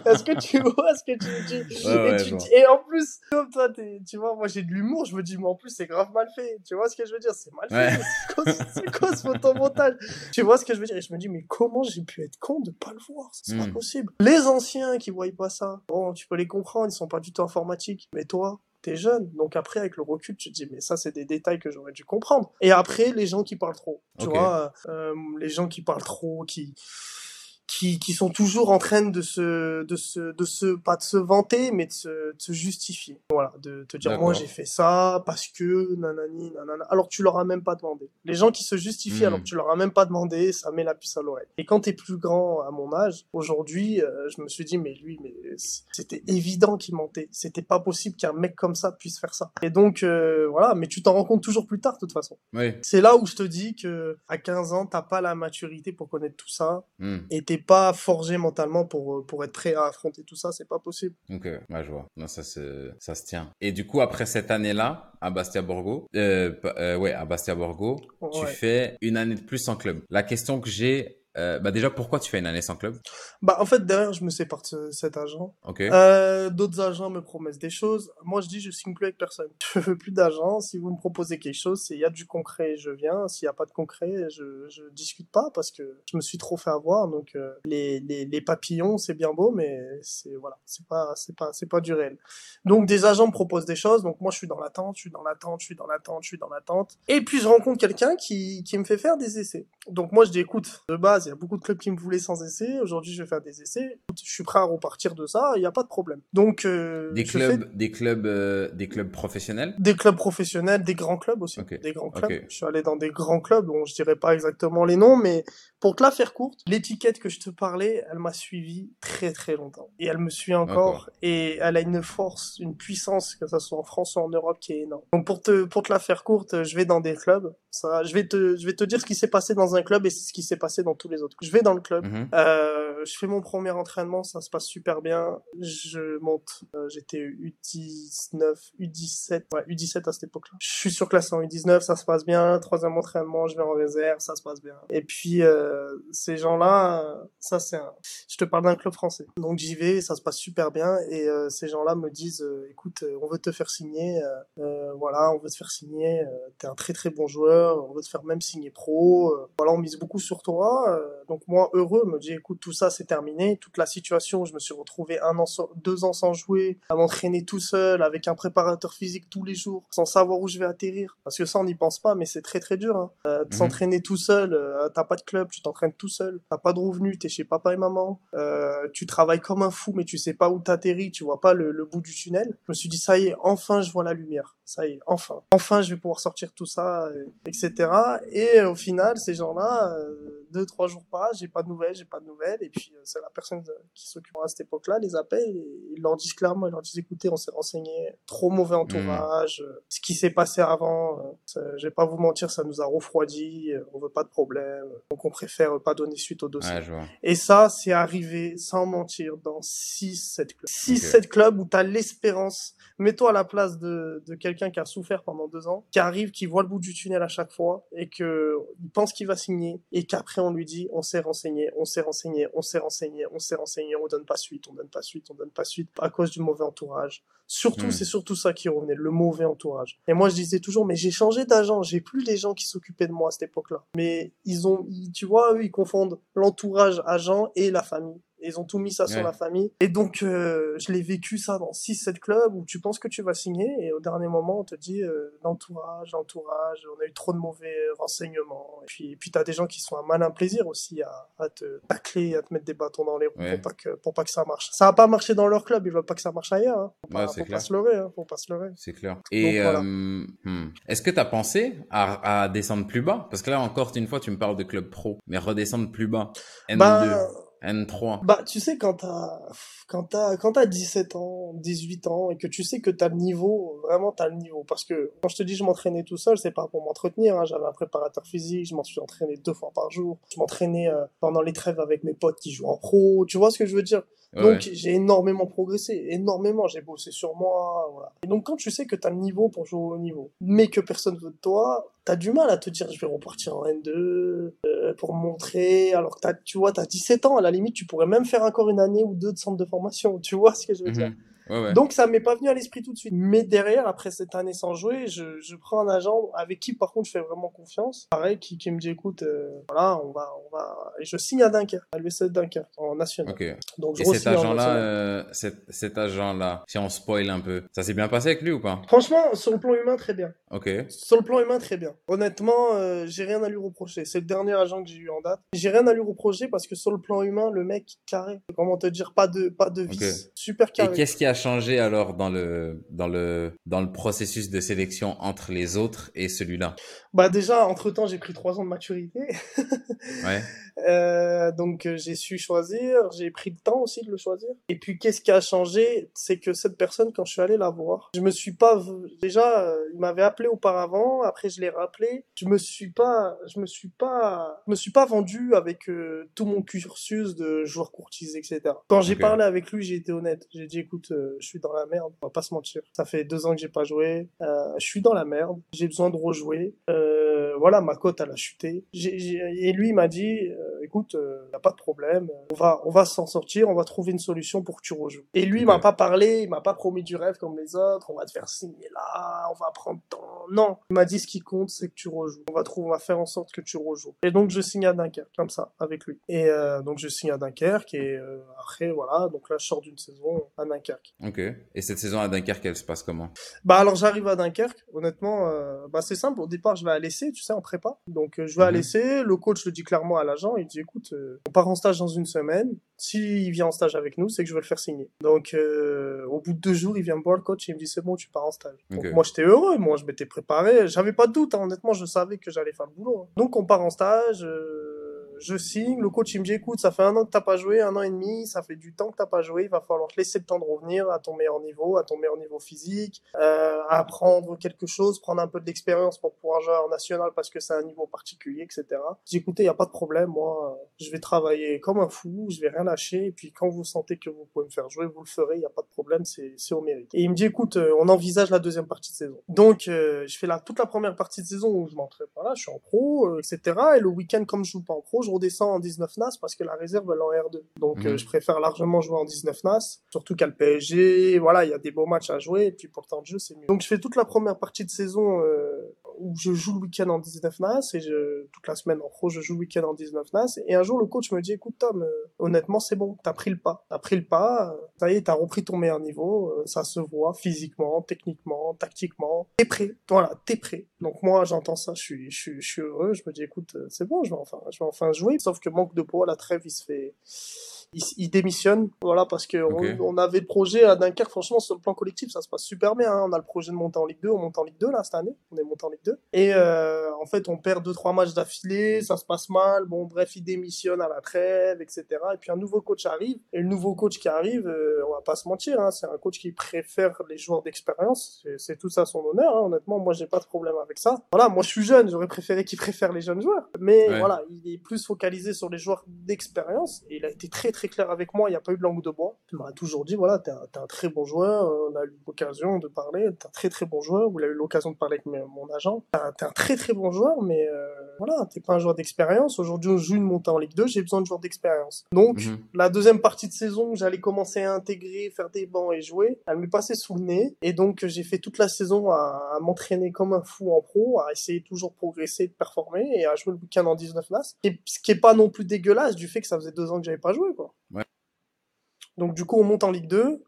[SPEAKER 2] Est-ce que tu vois ce que tu dis?
[SPEAKER 1] Ouais,
[SPEAKER 2] et,
[SPEAKER 1] ouais,
[SPEAKER 2] tu en plus, comme toi, tu vois, moi j'ai de l'humour, je me dis, mais en plus, c'est grave mal fait. Tu vois ce que je veux dire? C'est mal
[SPEAKER 1] Ouais.
[SPEAKER 2] fait. C'est quoi, quoi ce photomontage? Tu vois ce que je veux dire? Et je me dis, mais comment j'ai pu être con de pas le voir? C'est pas
[SPEAKER 1] Hmm.
[SPEAKER 2] possible. Les anciens qui voient pas ça, bon, tu peux les comprendre, ils sont pas du tout informatiques. Mais toi, t'es jeune. Donc après, avec le recul, tu te dis, mais ça, c'est des détails que j'aurais dû comprendre. Et après, les gens qui parlent trop. Tu vois, euh, les gens qui parlent trop, qui qui, qui sont toujours en train de se, de se, de se, pas de se vanter, mais de se, de se justifier. Voilà, de te dire, moi j'ai fait ça parce que, nanani, nanana, alors que tu leur as même pas demandé. Les gens qui se justifient
[SPEAKER 1] Hmm.
[SPEAKER 2] alors que tu leur as même pas demandé, ça met la puce à l'oreille. Et quand t'es plus grand à mon âge, aujourd'hui, euh, je me suis dit, mais lui, mais c'était évident qu'il mentait. C'était pas possible qu'un mec comme ça puisse faire ça. Et donc, euh, voilà, mais tu t'en rends compte toujours plus tard, de toute façon.
[SPEAKER 1] Oui.
[SPEAKER 2] C'est là où je te dis que à 15 ans, t'as pas la maturité pour connaître tout ça
[SPEAKER 1] Hmm.
[SPEAKER 2] et t'es pas forgé mentalement pour, euh, pour être prêt à affronter tout ça, c'est pas possible.
[SPEAKER 1] Ok. Ouais, je vois. Non, ça se, ça se tient. Et du coup, après cette année-là, à Bastia Borgo, euh, euh, ouais, à Bastia Borgo, tu fais une année de plus en club. La question que j'ai, euh, bah déjà, pourquoi tu fais une année sans club?
[SPEAKER 2] Bah, en fait, derrière, je me sépare de ce- cet agent.
[SPEAKER 1] Ok.
[SPEAKER 2] Euh, d'autres agents me promettent des choses. Moi, je dis, je signe plus avec personne. Je veux plus d'agents. Si vous me proposez quelque chose, s'il y a du concret, je viens. S'il y a pas de concret, je, je discute pas parce que je me suis trop fait avoir. Donc, euh, les, les, les papillons, c'est bien beau, mais c'est, voilà, c'est pas, c'est pas, c'est pas du réel. Donc, des agents me proposent des choses. Donc, moi, je suis dans l'attente, je suis dans l'attente, je suis dans l'attente, je suis dans l'attente. Et puis, je rencontre quelqu'un qui, qui me fait faire des essais. Donc, moi, je dis, écoute, de base, il y a beaucoup de clubs qui me voulaient sans essais. Aujourd'hui, je vais faire des essais. Je suis prêt à repartir de ça. Il n'y a pas de problème. Donc, euh,
[SPEAKER 1] Des clubs,
[SPEAKER 2] fais
[SPEAKER 1] des clubs, euh, des clubs professionnels?
[SPEAKER 2] des clubs professionnels, des grands clubs aussi.
[SPEAKER 1] Ok.
[SPEAKER 2] Des grands clubs.
[SPEAKER 1] Ok.
[SPEAKER 2] Je suis allé dans des grands clubs dont je dirais pas exactement les noms, mais pour te la faire courte, l'étiquette que je te parlais, elle m'a suivi très très longtemps. Et elle me suit encore. Et elle a une force, une puissance, que ça soit en France ou en Europe, qui est énorme. Donc pour te, pour te la faire courte, je vais dans des clubs. Ça, je vais te, je vais te dire ce qui s'est passé dans un club et ce qui s'est passé dans tous les autres. Je vais dans le club.
[SPEAKER 1] Mhm.
[SPEAKER 2] Euh, je fais mon premier entraînement, ça se passe super bien. Je monte, euh, j'étais U19, U17, ouais, U17 à cette époque-là. Je suis surclassé en U19, ça se passe bien. Troisième entraînement, je vais en réserve, ça se passe bien. Et puis, euh, ces gens-là, euh, ça c'est un... Je te parle d'un club français. Donc j'y vais, ça se passe super bien. Et euh, ces gens-là me disent, euh, écoute, euh, on veut te faire signer, euh, euh, voilà, on veut te faire signer, euh, t'es un très très bon joueur, on veut te faire même signer pro. euh, voilà, on mise beaucoup sur toi. euh, donc moi heureux, me dit écoute tout ça c'est terminé, toute la situation, je me suis retrouvé un an, deux ans sans jouer, à m'entraîner tout seul avec un préparateur physique tous les jours, sans savoir où je vais atterrir, parce que ça on n'y pense pas, mais c'est très très dur. Hein. Euh, de mhm. s'entraîner tout seul, euh, t'as pas de club, tu t'entraînes tout seul, t'as pas de revenus, t'es chez papa et maman, euh, tu travailles comme un fou, mais tu sais pas où t'atterris, tu vois pas le, le bout du tunnel. Je me suis dit ça y est, enfin je vois la lumière, ça y est, enfin, enfin je vais pouvoir sortir tout ça, etc. Et au final, ces gens-là deux, trois jours pas, j'ai pas de nouvelles, j'ai pas de nouvelles. Et puis, euh, c'est la personne qui s'occupe à cette époque-là, les appelle et ils leur disent clairement, ils leur disent, écoutez, on s'est renseigné, trop mauvais entourage, hmm. ce qui s'est passé avant, euh, je vais pas vous mentir, ça nous a refroidi, euh, on veut pas de problème, on préfère pas donner suite au dossier. et ça, c'est arrivé, sans mentir, dans 6-7 clubs. 6-7 clubs où t'as l'espérance, mets-toi à la place de, de quelqu'un qui a souffert pendant deux ans, qui arrive, qui voit le bout du tunnel à chaque fois et que il pense qu'il va signer et qu'après on lui dit on s'est renseigné, on s'est renseigné, on s'est renseigné, on s'est renseigné, on donne pas suite, on donne pas suite, on donne pas suite à cause du mauvais entourage. Surtout, hmm. c'est surtout ça qui revenait, le mauvais entourage. Et moi, je disais toujours, mais j'ai changé d'agent, j'ai plus les gens qui s'occupaient de moi à cette époque-là. Mais ils ont, tu vois, eux, ils confondent l'entourage agent et la famille ils ont tout mis ça sur la famille. Et donc, euh, je l'ai vécu ça dans 6-7 clubs où tu penses que tu vas signer et au dernier moment, on te dit euh, l'entourage, l'entourage, on a eu trop de mauvais renseignements. Et puis, puis tu as des gens qui sont un malin plaisir aussi à, à te tacler, à te mettre des bâtons dans les roues pour, pas que, pour pas que ça marche. Ça va pas marché dans leur club, ils veulent pas que ça marche ailleurs. Hein. Faut, pas, faut pas, se leurrer, hein. faut pas se leurrer.
[SPEAKER 1] C'est clair. Et euh, hmm. est-ce que tu as pensé à, à, descendre plus bas? Parce que là encore une fois, tu me parles de club pro, mais redescendre plus bas. N2. Bah, N3.
[SPEAKER 2] Bah, tu sais, quand t'as, quand t'as, quand t'as 17 ans, 18 ans, et que tu sais que t'as le niveau, vraiment t'as le niveau. Parce que, quand je te dis je m'entraînais tout seul, c'est pas pour m'entretenir, hein. J'avais un préparateur physique, je m'en suis entraîné deux fois par jour. Je m'entraînais euh, pendant les trêves avec mes potes qui jouent en pro. Tu vois ce que je veux dire? Donc j'ai énormément progressé, énormément, j'ai bossé sur moi, voilà. Et donc quand tu sais que t'as le niveau pour jouer au niveau, mais que personne veut de toi, t'as du mal à te dire je vais repartir en N2 euh, pour montrer, alors que tu vois, t'as 17 ans, à la limite tu pourrais même faire encore une année ou deux de centre de formation, tu vois ce que je veux donc ça m'est pas venu à l'esprit tout de suite. Mais derrière, après cette année sans jouer, je, je prends un agent avec qui par contre je fais vraiment confiance. Pareil, qui, qui me dit écoute, euh, voilà, on va, on va, et je signe à Dunkerque, à l'USL Dunkerque en national.
[SPEAKER 1] Okay. Donc je et cet agent-là, euh, cet, cet agent-là, si on spoil un peu, ça s'est bien passé avec lui ou pas?
[SPEAKER 2] Franchement, sur le plan humain, très bien.
[SPEAKER 1] Ok.
[SPEAKER 2] Sur le plan humain, très bien. Honnêtement, euh, j'ai rien à lui reprocher. C'est le dernier agent que j'ai eu en date. J'ai rien à lui reprocher parce que sur le plan humain, le mec carré. Comment te dire, pas de, pas de vis. Super carré.
[SPEAKER 1] Et qu'est-ce qui a changé alors dans le, dans le, dans le processus de sélection entre les autres et celui-là?
[SPEAKER 2] Bah déjà, entre temps, j'ai pris trois ans de maturité.
[SPEAKER 1] ouais.
[SPEAKER 2] Euh, donc euh, j'ai su choisir, j'ai pris le temps aussi de le choisir. Et puis qu'est-ce qui a changé, c'est que cette personne, quand je suis allé la voir, je me suis pas déjà, euh, il m'avait appelé auparavant, après je l'ai rappelé, je me suis pas, je me suis pas, je me suis pas vendu avec euh, tout mon cursus de joueur courtisé, etc. Quand j'ai parlé avec lui, j'ai été honnête. J'ai dit écoute, je suis dans la merde, on va pas se mentir. Ça fait deux ans que j'ai pas joué, je suis dans la merde, j'ai besoin de rejouer. voilà, ma cote elle a chuté. et lui il m'a dit euh, écoute, il euh, n'y a pas de problème, on va, on va s'en sortir, on va trouver une solution pour que tu rejoues. Et lui, il m'a pas parlé, il m'a pas promis du rêve comme les autres, on va te faire signer là, on va prendre temps. Non, il m'a dit ce qui compte, c'est que tu rejoues. On va trouver, on va faire en sorte que tu rejoues. Et donc je signe à Dunkerque, comme ça, avec lui. Et euh, donc je signe à Dunkerque et après voilà, donc là je sors d'une saison à Dunkerque.
[SPEAKER 1] Ok. Et cette saison à Dunkerque, elle se passe comment?
[SPEAKER 2] Bah alors j'arrive à Dunkerque, honnêtement, bah c'est simple. Au départ, je vais à l'essai, tu sais, en prépa. Donc je vais à mhm. l'essai, le coach le dit clairement à l'agent, il dit écoute, euh, on part en stage dans une semaine. S'il vient en stage avec nous, c'est que je vais le faire signer. Donc, euh, au bout de deux jours, il vient me voir le coach et il me dit c'est bon, tu pars en stage. Donc, moi, j'étais heureux. Moi, je m'étais préparé. J'avais pas de doute. Hein. Honnêtement, je savais que j'allais faire le boulot. Hein. Donc, on part en stage. Euh, je signe, le coach il me dit écoute, ça fait un an que t'as pas joué, un an et demi, ça fait du temps que t'as pas joué, il va falloir te laisser le temps de revenir à ton meilleur niveau, à ton meilleur niveau physique, euh, apprendre quelque chose, prendre un peu de l'expérience pour pouvoir jouer en national parce que c'est un niveau particulier, etc. J'ai écouté, il y a pas de problème, moi, je vais travailler comme un fou, je vais rien lâcher, et puis quand vous sentez que vous pouvez me faire jouer, vous le ferez, il y a pas de problème, c'est au mérite. Et il me dit écoute, euh, on envisage la deuxième partie de saison. Donc euh, je fais la toute la première partie de saison où je m'entraîne, voilà, je suis en pro, euh, etc. Et le week-end comme je joue pas en pro, je redescends en 19 NAS parce que la réserve elle est en R2. Donc mhm. euh, je préfère largement jouer en 19 NAS, surtout qu'à le PSG, voilà, il y a des beaux matchs à jouer et puis pour le temps de jeu c'est mieux. Donc je fais toute la première partie de saison euh, où je joue le week-end en 19 NAS et je, toute la semaine en pro je joue le week-end en 19 NAS. Et un jour le coach me dit écoute Tom euh, honnêtement c'est bon t'as pris le pas. T'as pris le pas euh, ça y est t'as repris ton meilleur niveau euh, ça se voit physiquement techniquement tactiquement. T'es prêt. Voilà t'es prêt. Donc moi j'entends ça je suis je suis je suis heureux. Je me dis écoute c'est bon je vais enfin je vais enfin jouer. Sauf que manque de poids la trêve il se fait il, démissionne, voilà, parce que on, avait le projet à Dunkerque, franchement, sur le plan collectif, ça se passe super bien. Hein. On a le projet de monter en Ligue 2, on monte en Ligue 2 là cette année, on est monté en Ligue 2. Et euh, en fait, on perd deux trois matchs d'affilée, ça se passe mal. Bon, bref, il démissionne à la trêve, etc. Et puis un nouveau coach arrive, et le nouveau coach qui arrive, euh, on va pas se mentir, hein, c'est un coach qui préfère les joueurs d'expérience. C'est tout ça son honneur. Hein. Honnêtement, moi, j'ai pas de problème avec ça. Voilà, moi, je suis jeune, j'aurais préféré qu'il préfère les jeunes joueurs, mais voilà, il est plus focalisé sur les joueurs d'expérience. Et il a été très très clair avec moi. Il n'y a pas eu de langue de bois. Il m'a toujours dit voilà, t'es un, très bon joueur. Euh, on a eu l'occasion de parler. T'es un très très bon joueur. Vous avez eu l'occasion de parler avec mon agent. T'es un, très très bon joueur, mais euh, voilà, t'es pas un joueur d'expérience. Aujourd'hui, on joue une montée en Ligue 2. J'ai besoin de joueurs d'expérience. Donc, mhm. la deuxième partie de saison, j'allais commencer à intégrer, faire des bancs et jouer. Elle m'est passée sous le nez. Et donc, j'ai fait toute la saison à, m'entraîner comme un fou en pro, à essayer toujours de progresser, de performer et à jouer le week-end en 19 NAS. Ce qui est pas non plus dégueulasse du fait que ça faisait deux ans que j'avais pas joué, quoi. Donc du coup, on monte en Ligue 2,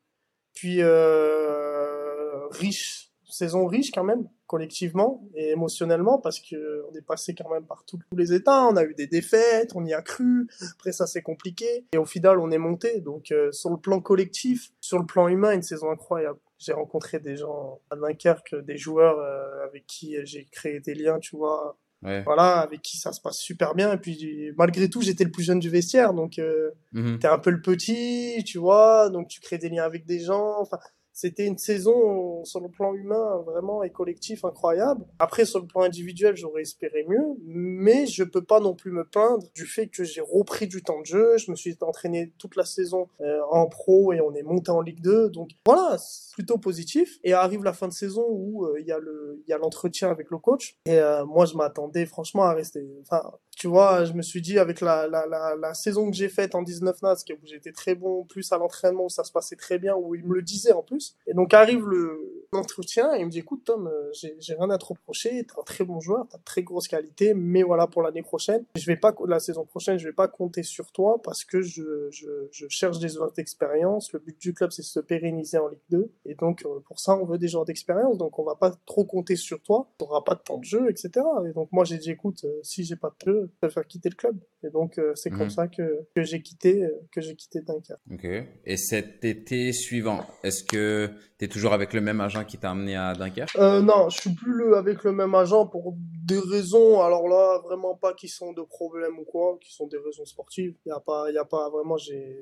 [SPEAKER 2] puis euh, riche, saison riche quand même, collectivement et émotionnellement, parce que on est passé quand même par tous les états, on a eu des défaites, on y a cru, après ça c'est compliqué, et au final on est monté. Donc euh, sur le plan collectif, sur le plan humain, une saison incroyable. J'ai rencontré des gens à Dunkerque, des joueurs euh, avec qui j'ai créé des liens, tu vois, voilà, avec qui ça se passe super bien. Et puis, malgré tout, j'étais le plus jeune du vestiaire, donc euh, mhm. t'es un peu le petit, tu vois, donc tu crées des liens avec des gens. Enfin, c'était une saison sur le plan humain vraiment et collectif incroyable. Après, sur le plan individuel, j'aurais espéré mieux, mais je peux pas non plus me plaindre du fait que j'ai repris du temps de jeu. Je me suis entraîné toute la saison euh, en pro et on est monté en Ligue 2. Donc voilà, plutôt positif. Et arrive la fin de saison où euh, il y a le, il y a l'entretien avec le coach. Et euh, moi, je m'attendais franchement à rester. Enfin, tu vois, je me suis dit avec la, la, la, la saison que j'ai faite en 19 Nats, où j'étais très bon, plus à l'entraînement, où ça se passait très bien, où il me le disait en plus. Et donc arrive le l'entretien et il me dit écoute Tom, euh, j'ai rien à te reprocher, t'es un très bon joueur, t'as de très grosses qualités, mais voilà pour l'année prochaine, je vais pas la saison prochaine, je vais pas compter sur toi parce que je, je, je cherche des joueurs d'expérience. Le but du club c'est de se pérenniser en Ligue 2 et donc euh, pour ça on veut des joueurs d'expérience, donc on va pas trop compter sur toi, t'auras pas de temps de jeu, etc. Et donc moi j'ai dit écoute, euh, si j'ai pas de jeu, je préfère quitter le club. Et donc c'est comme mhm. ça que, que j'ai quitté que j'ai quitté Dunkerque.
[SPEAKER 1] Ok. Et cet été suivant, est-ce que T'es toujours avec le même agent qui t'a amené à Dunkerque
[SPEAKER 2] euh, Non, je suis plus avec le même agent pour des raisons, alors là, vraiment pas qui sont de problème ou quoi, qui sont des raisons sportives. Il y a pas, a pas vraiment,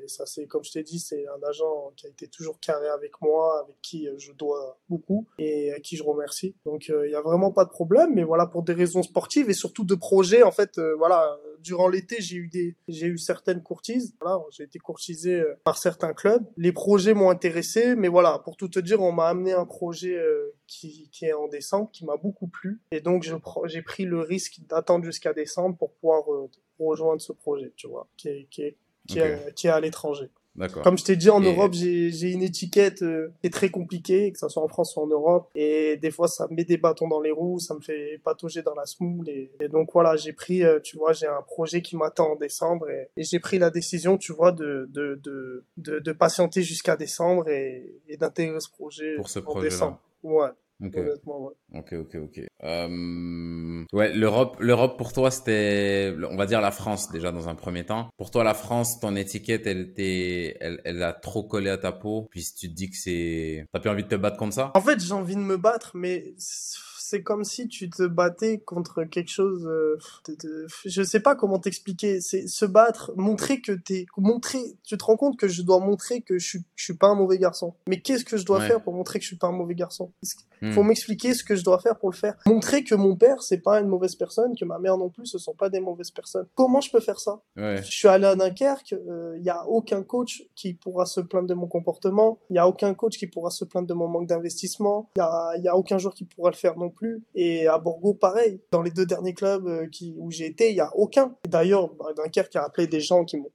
[SPEAKER 2] ça c'est, comme je t'ai dit, c'est un agent qui a été toujours carré avec moi, avec qui je dois beaucoup et à qui je remercie. Donc, euh, il y a vraiment pas de problème, mais voilà, pour des raisons sportives et surtout de projets, en fait, euh, voilà, durant l'été, j'ai eu des, j'ai eu certaines courtises. Voilà, j'ai été courtisé euh, par certains clubs. Les projets m'ont intéressé, mais voilà, pour tout te dire, on m'a amené un projet euh, qui, qui est en décembre, qui m'a beaucoup plu. Et donc, je, j'ai pris le risque d'attendre jusqu'à décembre pour pouvoir euh, rejoindre ce projet, tu vois, qui est, qui est, qui, est, qui est à l'étranger. Comme je t'ai dit, en Europe, j'ai une étiquette euh, qui est très compliquée, que ce soit en France ou en Europe. Et des fois, ça me met des bâtons dans les roues, ça me fait patauger dans la smoule. Et, donc voilà, j'ai pris, euh, tu vois, j'ai un projet qui m'attend en décembre. Et, j'ai pris la décision, tu vois, de, de, de, de, de patienter jusqu'à décembre et, et d'intégrer ce projet
[SPEAKER 1] Pour ce
[SPEAKER 2] en décembre. Ouais.
[SPEAKER 1] Ok. Ok, ok, ok. Euh... Ouais, l'Europe, l'Europe pour toi c'était, on va dire la France déjà dans un premier temps. Pour toi la France, ton étiquette, elle était, elle, elle a trop collé à ta peau. Puis tu te dis que c'est, t'as plus envie de te battre contre ça?
[SPEAKER 2] En fait, j'ai envie de me battre, mais c'est comme si tu te battais contre quelque chose. Euh, de, je sais pas comment t'expliquer. C'est se battre, montrer que t'es, montrer. Tu te rends compte que je dois montrer que je suis, je suis pas un mauvais garçon. Mais qu'est-ce que je dois faire pour montrer que je suis pas un mauvais garçon? Il Faut hmm. m'expliquer ce que je dois faire pour le faire. Montrer que mon père c'est pas une mauvaise personne, que ma mère non plus ce sont pas des mauvaises personnes. Comment je peux faire ça? Je suis allé à Dunkerque. Il euh, y a aucun coach qui pourra se plaindre de mon comportement. Il y a aucun coach qui pourra se plaindre de mon manque d'investissement. Il y a, y a aucun joueur qui pourra le faire non plus. Et à Borgo, pareil. Dans les deux derniers clubs euh, qui, où j'ai été, il y a aucun. D'ailleurs, Dunkerque a appelé des gens qui m'ont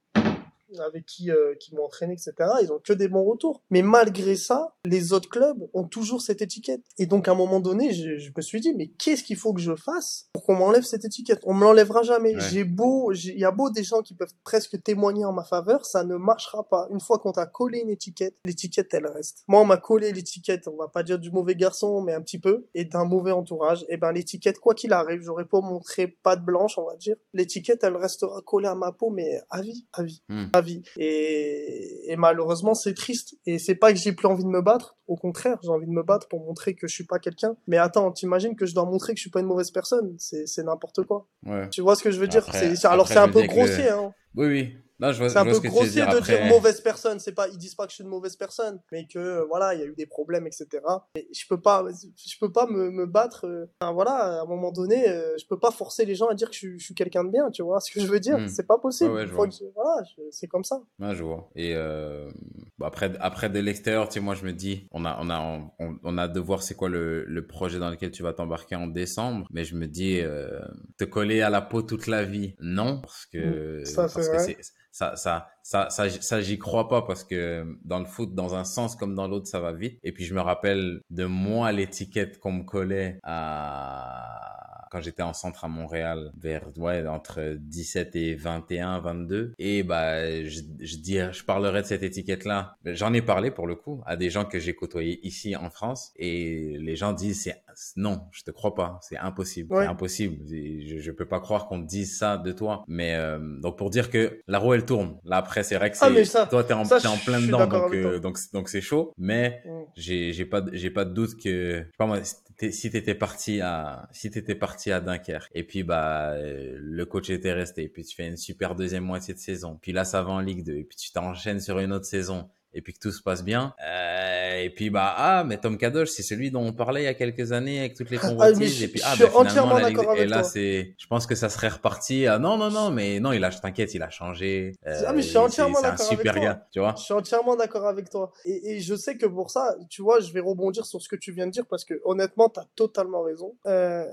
[SPEAKER 2] avec qui, euh, qui m'ont entraîné, etc. Ils ont que des bons retours. Mais malgré ça, les autres clubs ont toujours cette étiquette. Et donc, à un moment donné, je, je me suis dit, mais qu'est-ce qu'il faut que je fasse pour qu'on m'enlève cette étiquette? On me l'enlèvera jamais. J'ai beau, il y a beau des gens qui peuvent presque témoigner en ma faveur, ça ne marchera pas. Une fois qu'on t'a collé une étiquette, l'étiquette, elle reste. Moi, on m'a collé l'étiquette, on va pas dire du mauvais garçon, mais un petit peu, et d'un mauvais entourage. Et ben, l'étiquette, quoi qu'il arrive, j'aurais pas montré patte blanche, on va dire. L'étiquette, elle restera collée à ma peau, mais à vie, à vie, hmm. Vie. Et, et malheureusement, c'est triste. Et c'est pas que j'ai plus envie de me battre. Au contraire, j'ai envie de me battre pour montrer que je suis pas quelqu'un. Mais attends, t'imagines que je dois montrer que je suis pas une mauvaise personne? C'est, n'importe quoi. Ouais. Tu vois ce que je veux dire? alors c'est un peu grossier, hein.
[SPEAKER 1] Oui, oui
[SPEAKER 2] c'est un peu grossier de dire mauvaise personne. C'est pas, ils disent pas que je suis une mauvaise personne, mais que voilà, il y a eu des problèmes, etc. Et je peux pas, je peux pas me, me battre. Euh, enfin, voilà, à un moment donné, euh, je peux pas forcer les gens à dire que je, suis quelqu'un de bien. Tu vois ce que je veux dire? Hmm. C'est pas possible. voilà, c'est comme ça.
[SPEAKER 1] Ouais, je vois. Et euh, après, après de l'extérieur, tu sais, moi je me dis, on a, on a, on, a de voir c'est quoi le, le, projet dans lequel tu vas t'embarquer en décembre, mais je me dis, te coller à la peau toute la vie, non, parce que, hmm. ça, parce que c'est ça, ça, ça, ça, ça j'y crois pas parce que dans le foot, dans un sens comme dans l'autre, ça va vite. Et puis je me rappelle de moi l'étiquette qu'on me collait à quand j'étais en centre à Montréal, vers ouais, entre 17 et 21, 22. Et bah, je, je, dis, je parlerai de cette étiquette-là. J'en ai parlé pour le coup à des gens que j'ai côtoyés ici en France, et les gens disent c'est non, je te crois pas, c'est impossible, c'est impossible. Je, je peux pas croire qu'on te dise ça de toi. Mais euh, donc pour dire que la roue elle tourne. Là après c'est vrai que ah, c'est toi t'es en, es en plein dedans donc euh, donc donc c'est chaud. Mais mm. j'ai j'ai pas j'ai pas de doute que je sais pas moi si t'étais parti à si t'étais parti à Dunkerque et puis bah le coach était resté puis tu fais une super deuxième moitié de saison puis là ça va en Ligue 2 et puis tu t'enchaînes sur une autre saison et puis que tout se passe bien. Euh, et puis bah ah mais Tom Kadosh c'est celui dont on parlait il y a quelques années avec toutes les ah, convoitises. et puis ah ben, finalement la et là c'est je pense que ça serait reparti ah non non non mais non il a t'inquiète il a changé.
[SPEAKER 2] Euh, ah mais je suis entièrement d'accord avec toi. gars tu vois. Je suis entièrement d'accord avec toi. Et, et, je sais que pour ça tu vois je vais rebondir sur ce que tu viens de dire parce que honnêtement t'as totalement raison. Euh,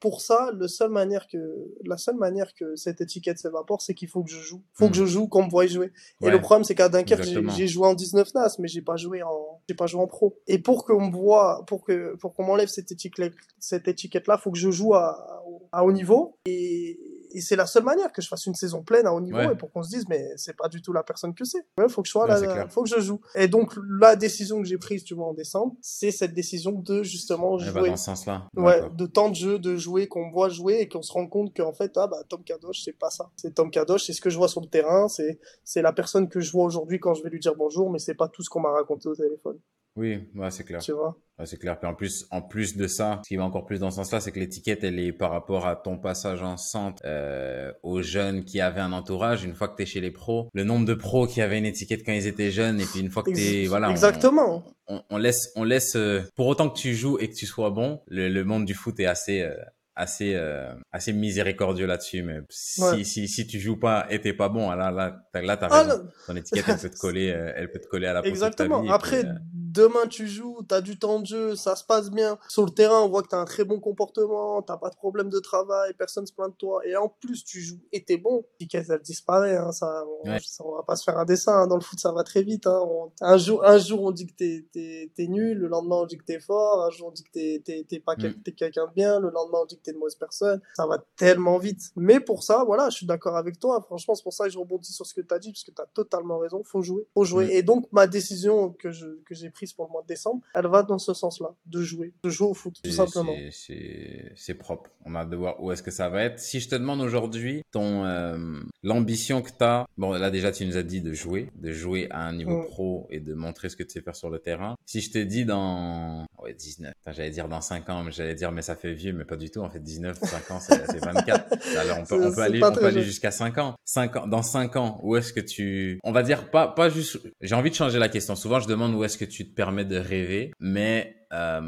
[SPEAKER 2] pour ça le seule manière que la seule manière que cette étiquette s'évapore c'est qu'il faut que je joue. Faut que hmm. je joue qu'on me voie jouer. Et le problème c'est qu'à Dunkerque j'ai joué en 19 NAS, mais j'ai pas joué en, j'ai pas joué en pro. Et pour qu'on me voit, pour que, pour qu'on m'enlève cette étiquette, cette étiquette-là, faut que je joue à, à haut niveau. Et, et c'est la seule manière que je fasse une saison pleine à haut niveau et pour qu'on se dise mais c'est pas du tout la personne que c'est. Il faut que je sois là, faut que je joue. Et donc la décision que j'ai prise tu vois en décembre, c'est cette décision de justement jouer
[SPEAKER 1] dans ce sens-là.
[SPEAKER 2] Ouais, de temps de jeu, de jouer qu'on voit jouer et qu'on se rend compte qu'en fait ah bah Tom Kadosh c'est pas ça. C'est Tom Kadosh, c'est ce que je vois sur le terrain, c'est c'est la personne que je vois aujourd'hui quand je vais lui dire bonjour mais c'est pas tout ce qu'on m'a raconté au téléphone.
[SPEAKER 1] Oui, ouais, c'est clair.
[SPEAKER 2] Tu vois?
[SPEAKER 1] C'est clair. Puis en plus, en plus de ça, ce qui va encore plus dans ce sens-là, c'est que l'étiquette, elle est par rapport à ton passage en centre euh, aux jeunes qui avaient un entourage. Une fois que tu es chez les pros, le nombre de pros qui avaient une étiquette quand ils étaient jeunes, et puis une fois que tu es... Voilà,
[SPEAKER 2] Exactement.
[SPEAKER 1] On, on, laisse, on laisse euh, pour autant que tu joues et que tu sois bon, le, le monde du foot est assez... Euh, assez euh, assez miséricordieux là-dessus mais si, si si tu joues pas et t'es pas bon là là là t'as ah, raison ton étiquette elle peut te coller elle peut te coller à la peau
[SPEAKER 2] exactement après demain tu joues, t'as du temps de jeu, ça se passe bien. Sur le terrain, on voit que t'as un très bon comportement, t'as pas de problème de travail, personne se plaint de toi. Et en plus, tu joues et t'es bon. L'étiquette, elle disparaît, hein, ça, on, va pas se faire un dessin. Hein. Dans le foot, ça va très vite. Hein. un jour, un jour, on dit que t'es, t'es, t'es nul. Le lendemain, on dit que t'es fort. Un jour, on dit que t'es, t'es, t'es pas mm. t'es quelqu'un de bien. Le lendemain, on dit que t'es une mauvaise personne. Ça va tellement vite. Mais pour ça, voilà, je suis d'accord avec toi. Franchement, c'est pour ça que je rebondis sur ce que t'as dit, parce que t'as totalement raison. Faut jouer. Faut jouer. Et donc, ma décision que je, que j'ai prise pour le mois de décembre, elle va dans ce sens-là, de jouer, de jouer au foot, tout simplement.
[SPEAKER 1] C'est propre. On a de voir où est-ce que ça va être. Si je te demande aujourd'hui ton euh, l'ambition que tu as, bon là déjà tu nous as dit de jouer, de jouer à un niveau mm. pro et de montrer ce que tu sais faire sur le terrain. Si je te dis dans ouais 19, j'allais dire dans 5 ans, mais j'allais dire mais ça fait vieux, mais pas du tout en fait 19, 5 ans c'est 24. Alors on peut, on peut aller, on peut aller jusqu'à 5 ans. 5 ans. Dans 5 ans, où est-ce que tu, on va dire pas pas juste. J'ai envie de changer la question. Souvent je demande où est-ce que tu te permets de rêver mais euh,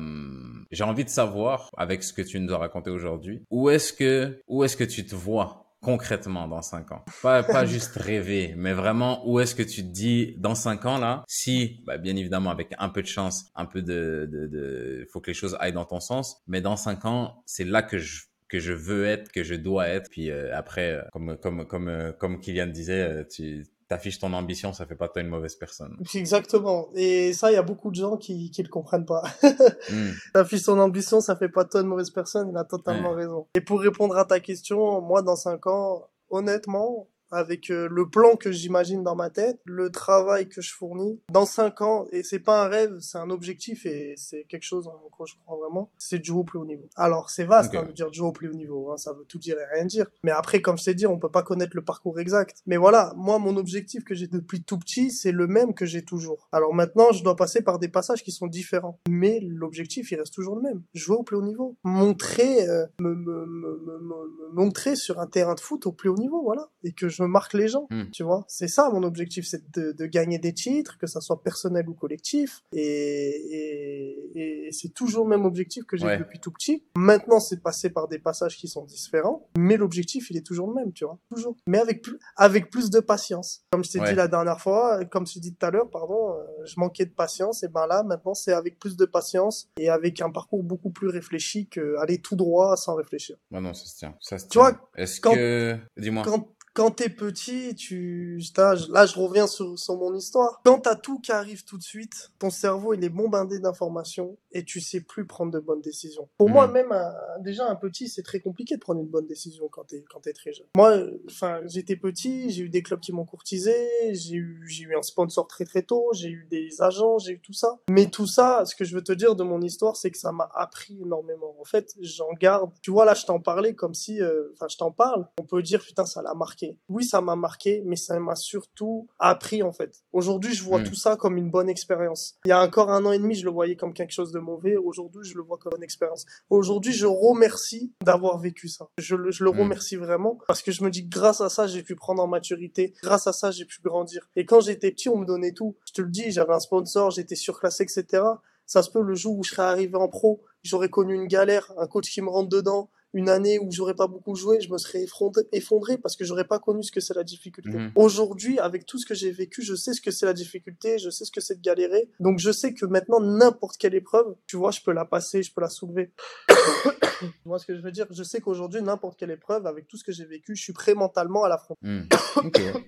[SPEAKER 1] j'ai envie de savoir, avec ce que tu nous as raconté aujourd'hui, où est-ce que, où est-ce que tu te vois concrètement dans cinq ans? Pas, pas juste rêver, mais vraiment où est-ce que tu te dis dans cinq ans là Si, bah, bien évidemment avec un peu de chance, un peu de, de, de, faut que les choses aillent dans ton sens, mais dans cinq ans, c'est là que je que je veux être, que je dois être. Puis euh, après, euh, comme comme comme comme Kylian disait, tu t'affiches ton ambition, ça fait pas de toi une mauvaise personne.
[SPEAKER 2] Exactement. Et ça, il y a beaucoup de gens qui, qui le comprennent pas.
[SPEAKER 1] Hmm.
[SPEAKER 2] T'affiches ton ambition, ça fait pas de toi une mauvaise personne, il a totalement raison. Et pour répondre à ta question, moi, dans cinq ans, honnêtement, avec euh, le plan que j'imagine dans ma tête, le travail que je fournis. Dans cinq ans, et c'est pas un rêve, c'est un objectif et c'est quelque chose en quoi je crois vraiment, c'est de jouer au plus haut niveau. Alors c'est vaste hein, de dire jouer au plus haut niveau, hein, ça veut tout dire et rien dire. Mais après, comme je t'ai dit, on peut pas connaître le parcours exact. Mais voilà, moi mon objectif que j'ai depuis tout petit, c'est le même que j'ai toujours. Alors maintenant, je dois passer par des passages qui sont différents. Mais l'objectif, il reste toujours le même. Jouer au plus haut niveau. Montrer, euh, me, me, me, me, montrer sur un terrain de foot au plus haut niveau, voilà. Et que je marque les gens, hmm. tu vois. C'est ça mon objectif, c'est de, de, gagner des titres, que ça soit personnel ou collectif. Et, et, et c'est toujours le même objectif que j'ai depuis tout petit. Maintenant, c'est passé par des passages qui sont différents, mais l'objectif, il est toujours le même, tu vois. Toujours. Mais avec plus, avec plus de patience. Comme je t'ai dit la dernière fois, comme je t'ai dit tout à l'heure, pardon, euh, je manquais de patience, et ben là, maintenant, c'est avec plus de patience et avec un parcours beaucoup plus réfléchi qu'aller tout droit sans réfléchir.
[SPEAKER 1] Ouais, non, ça se tient. Ça se
[SPEAKER 2] tient. Tu vois,
[SPEAKER 1] est-ce que, dis-moi
[SPEAKER 2] quand t'es petit, tu, là, je reviens sur, sur mon histoire. Quand t'as tout qui arrive tout de suite, ton cerveau, il est bombardé d'informations et tu sais plus prendre de bonnes décisions. Pour moi, mhm. même, déjà, un petit, c'est très compliqué de prendre une bonne décision quand t'es, quand t'es très jeune. Moi, enfin, j'étais petit, j'ai eu des clubs qui m'ont courtisé, j'ai eu, j'ai eu un sponsor très très tôt, j'ai eu des agents, j'ai eu tout ça. Mais tout ça, ce que je veux te dire de mon histoire, c'est que ça m'a appris énormément. En fait, j'en garde. Tu vois, là, je t'en parlais comme si, euh, enfin, je t'en parle. On peut dire, putain, ça l'a marqué oui, ça m'a marqué, mais ça m'a surtout appris en fait. Aujourd'hui, je vois hmm. tout ça comme une bonne expérience. Il y a encore un an et demi, je le voyais comme quelque chose de mauvais. Aujourd'hui, je le vois comme une expérience. Aujourd'hui, je remercie d'avoir vécu ça. Je le, je le hmm. remercie vraiment parce que je me dis grâce à ça, j'ai pu prendre en maturité. Grâce à ça, j'ai pu grandir. Et quand j'étais petit, on me donnait tout. Je te le dis, j'avais un sponsor, j'étais surclassé, etc. Ça se peut le jour où je serais arrivé en pro, j'aurais connu une galère, un coach qui me rentre dedans, une année où j'aurais pas beaucoup joué, je me serais effondré, parce que j'aurais pas connu ce que c'est la difficulté. Mhm. Aujourd'hui, avec tout ce que j'ai vécu, je sais ce que c'est la difficulté, je sais ce que c'est de galérer. Donc je sais que maintenant, n'importe quelle épreuve, tu vois, je peux la passer, je peux la soulever. tu vois ce que je veux dire Je sais qu'aujourd'hui, n'importe quelle épreuve, avec tout ce que j'ai vécu, je suis prêt mentalement à l'affronter.
[SPEAKER 1] Mhm.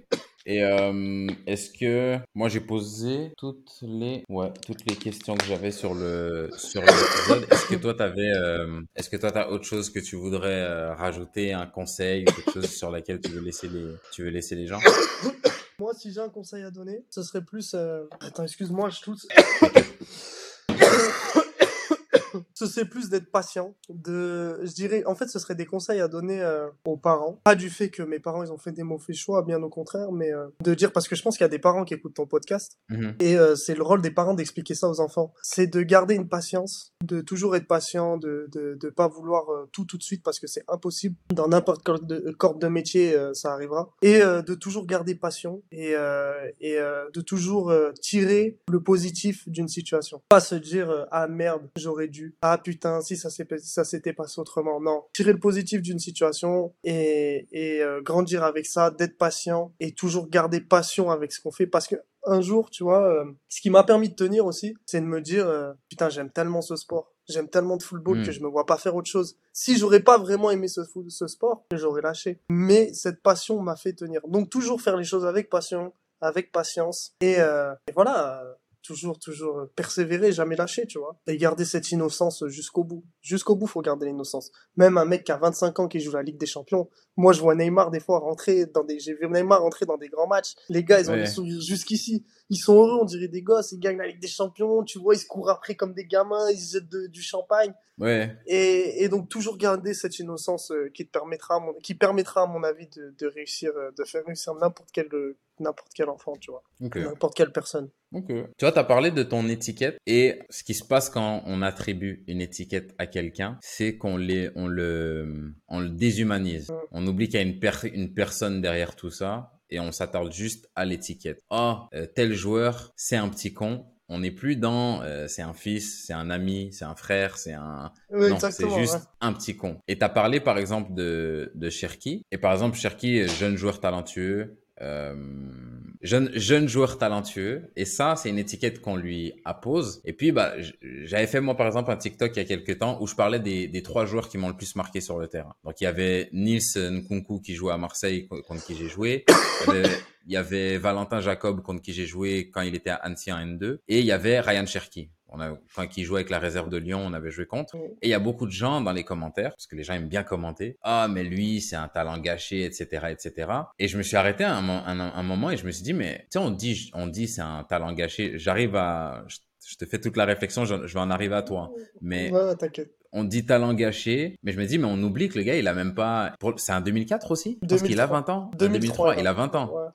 [SPEAKER 1] Et euh, est-ce que moi j'ai posé toutes les ouais toutes les questions que j'avais sur le sur l'épisode. Est-ce que toi t'avais euh, est-ce que toi t'as autre chose que tu voudrais euh, rajouter un conseil ou quelque chose sur laquelle tu veux laisser les tu veux laisser les gens?
[SPEAKER 2] Moi si j'ai un conseil à donner, ce serait plus attends excuse-moi je tousse ce serait plus d'être patient, de, je dirais, en fait, ce serait des conseils à donner euh, aux parents. Pas du fait que mes parents, ils ont fait des mauvais choix, bien au contraire, mais euh, de dire, parce que je pense qu'il y a des parents qui écoutent ton podcast, mhm. et euh, c'est le rôle des parents d'expliquer ça aux enfants. C'est de garder une patience, de toujours être patient, de, de, de pas vouloir tout tout de suite, parce que c'est impossible. Dans n'importe quel de, corps de métier, ça arrivera. Et de toujours garder passion, et, et de toujours tirer le positif d'une situation. Pas se dire, ah merde, j'aurais dû, ah putain, si ça s'était passé autrement. Non. Tirer le positif d'une situation et, et euh, grandir avec ça, d'être patient et toujours garder passion avec ce qu'on fait parce que un jour, tu vois, euh, ce qui m'a permis de tenir aussi, c'est de me dire, euh, putain, j'aime tellement ce sport. J'aime tellement de football que hmm. je me vois pas faire autre chose. Si j'aurais pas vraiment aimé ce, ce sport, j'aurais lâché. Mais cette passion m'a fait tenir. Donc toujours faire les choses avec passion, avec patience. Et, et voilà, toujours, toujours persévérer, jamais lâcher, tu vois. Et garder cette innocence jusqu'au bout. Jusqu'au bout, faut garder l'innocence. Même un mec qui a 25 ans qui joue la Ligue des Champions. Moi, je vois Neymar des fois rentrer dans des, j'ai vu Neymar rentrer dans des grands matchs. Les gars, ils ont des sourires jusqu'ici. Ils sont heureux, on dirait des gosses. Ils gagnent la Ligue des Champions. Tu vois, ils se courent après comme des gamins. Ils jettent du champagne.
[SPEAKER 1] Ouais.
[SPEAKER 2] Et, et donc, toujours garder cette innocence euh, qui te permettra, mon, qui permettra, à mon avis, de, de réussir, euh, de faire réussir n'importe quel, n'importe quel enfant, tu vois. N'importe quelle personne.
[SPEAKER 1] Ok. Tu vois, tu as parlé de ton étiquette et ce qui se passe quand on attribue une étiquette à quelqu'un, c'est qu'on les, on le, on le déshumanise. Mm. On oublie qu'il y a une, une personne derrière tout ça et on s'attarde juste à l'étiquette. Oh, euh, tel joueur, c'est un petit con. On n'est plus dans euh, c'est un fils, c'est un ami, c'est un frère, c'est un non, c'est juste un petit con. Et tu as parlé par exemple de de Cherki et par exemple Cherki jeune joueur talentueux, euh, jeune, jeune joueur talentueux. Et ça, c'est une étiquette qu'on lui appose. Et puis, bah, j'avais fait moi, par exemple, un TikTok il y a quelques temps où je parlais des, trois joueurs qui m'ont le plus marqué sur le terrain. Donc, il y avait Nils Nkunku qui jouait à Marseille contre qui j'ai joué. Il y, avait, Valentin Jacob contre qui j'ai joué quand il était à Annecy en N2. Et il y avait Ryan Cherky on a, enfin, qui jouait avec la réserve de Lyon, on avait joué contre. Et il y a beaucoup de gens dans les commentaires, parce que les gens aiment bien commenter. Ah, mais lui, c'est un talent gâché, etc., etc. Et je me suis arrêté un, un, moment et je me suis dit, mais tu sais, on dit, on dit c'est un talent gâché. J'arrive à, je, te fais toute la réflexion, je, vais en arriver à toi. Mais on dit talent gâché, mais je me dis, mais on oublie que le gars, il a même pas. C'est un 2004 aussi? Parce qu'il a 20 ans. 2003, il a 20 ans.
[SPEAKER 2] Ouais.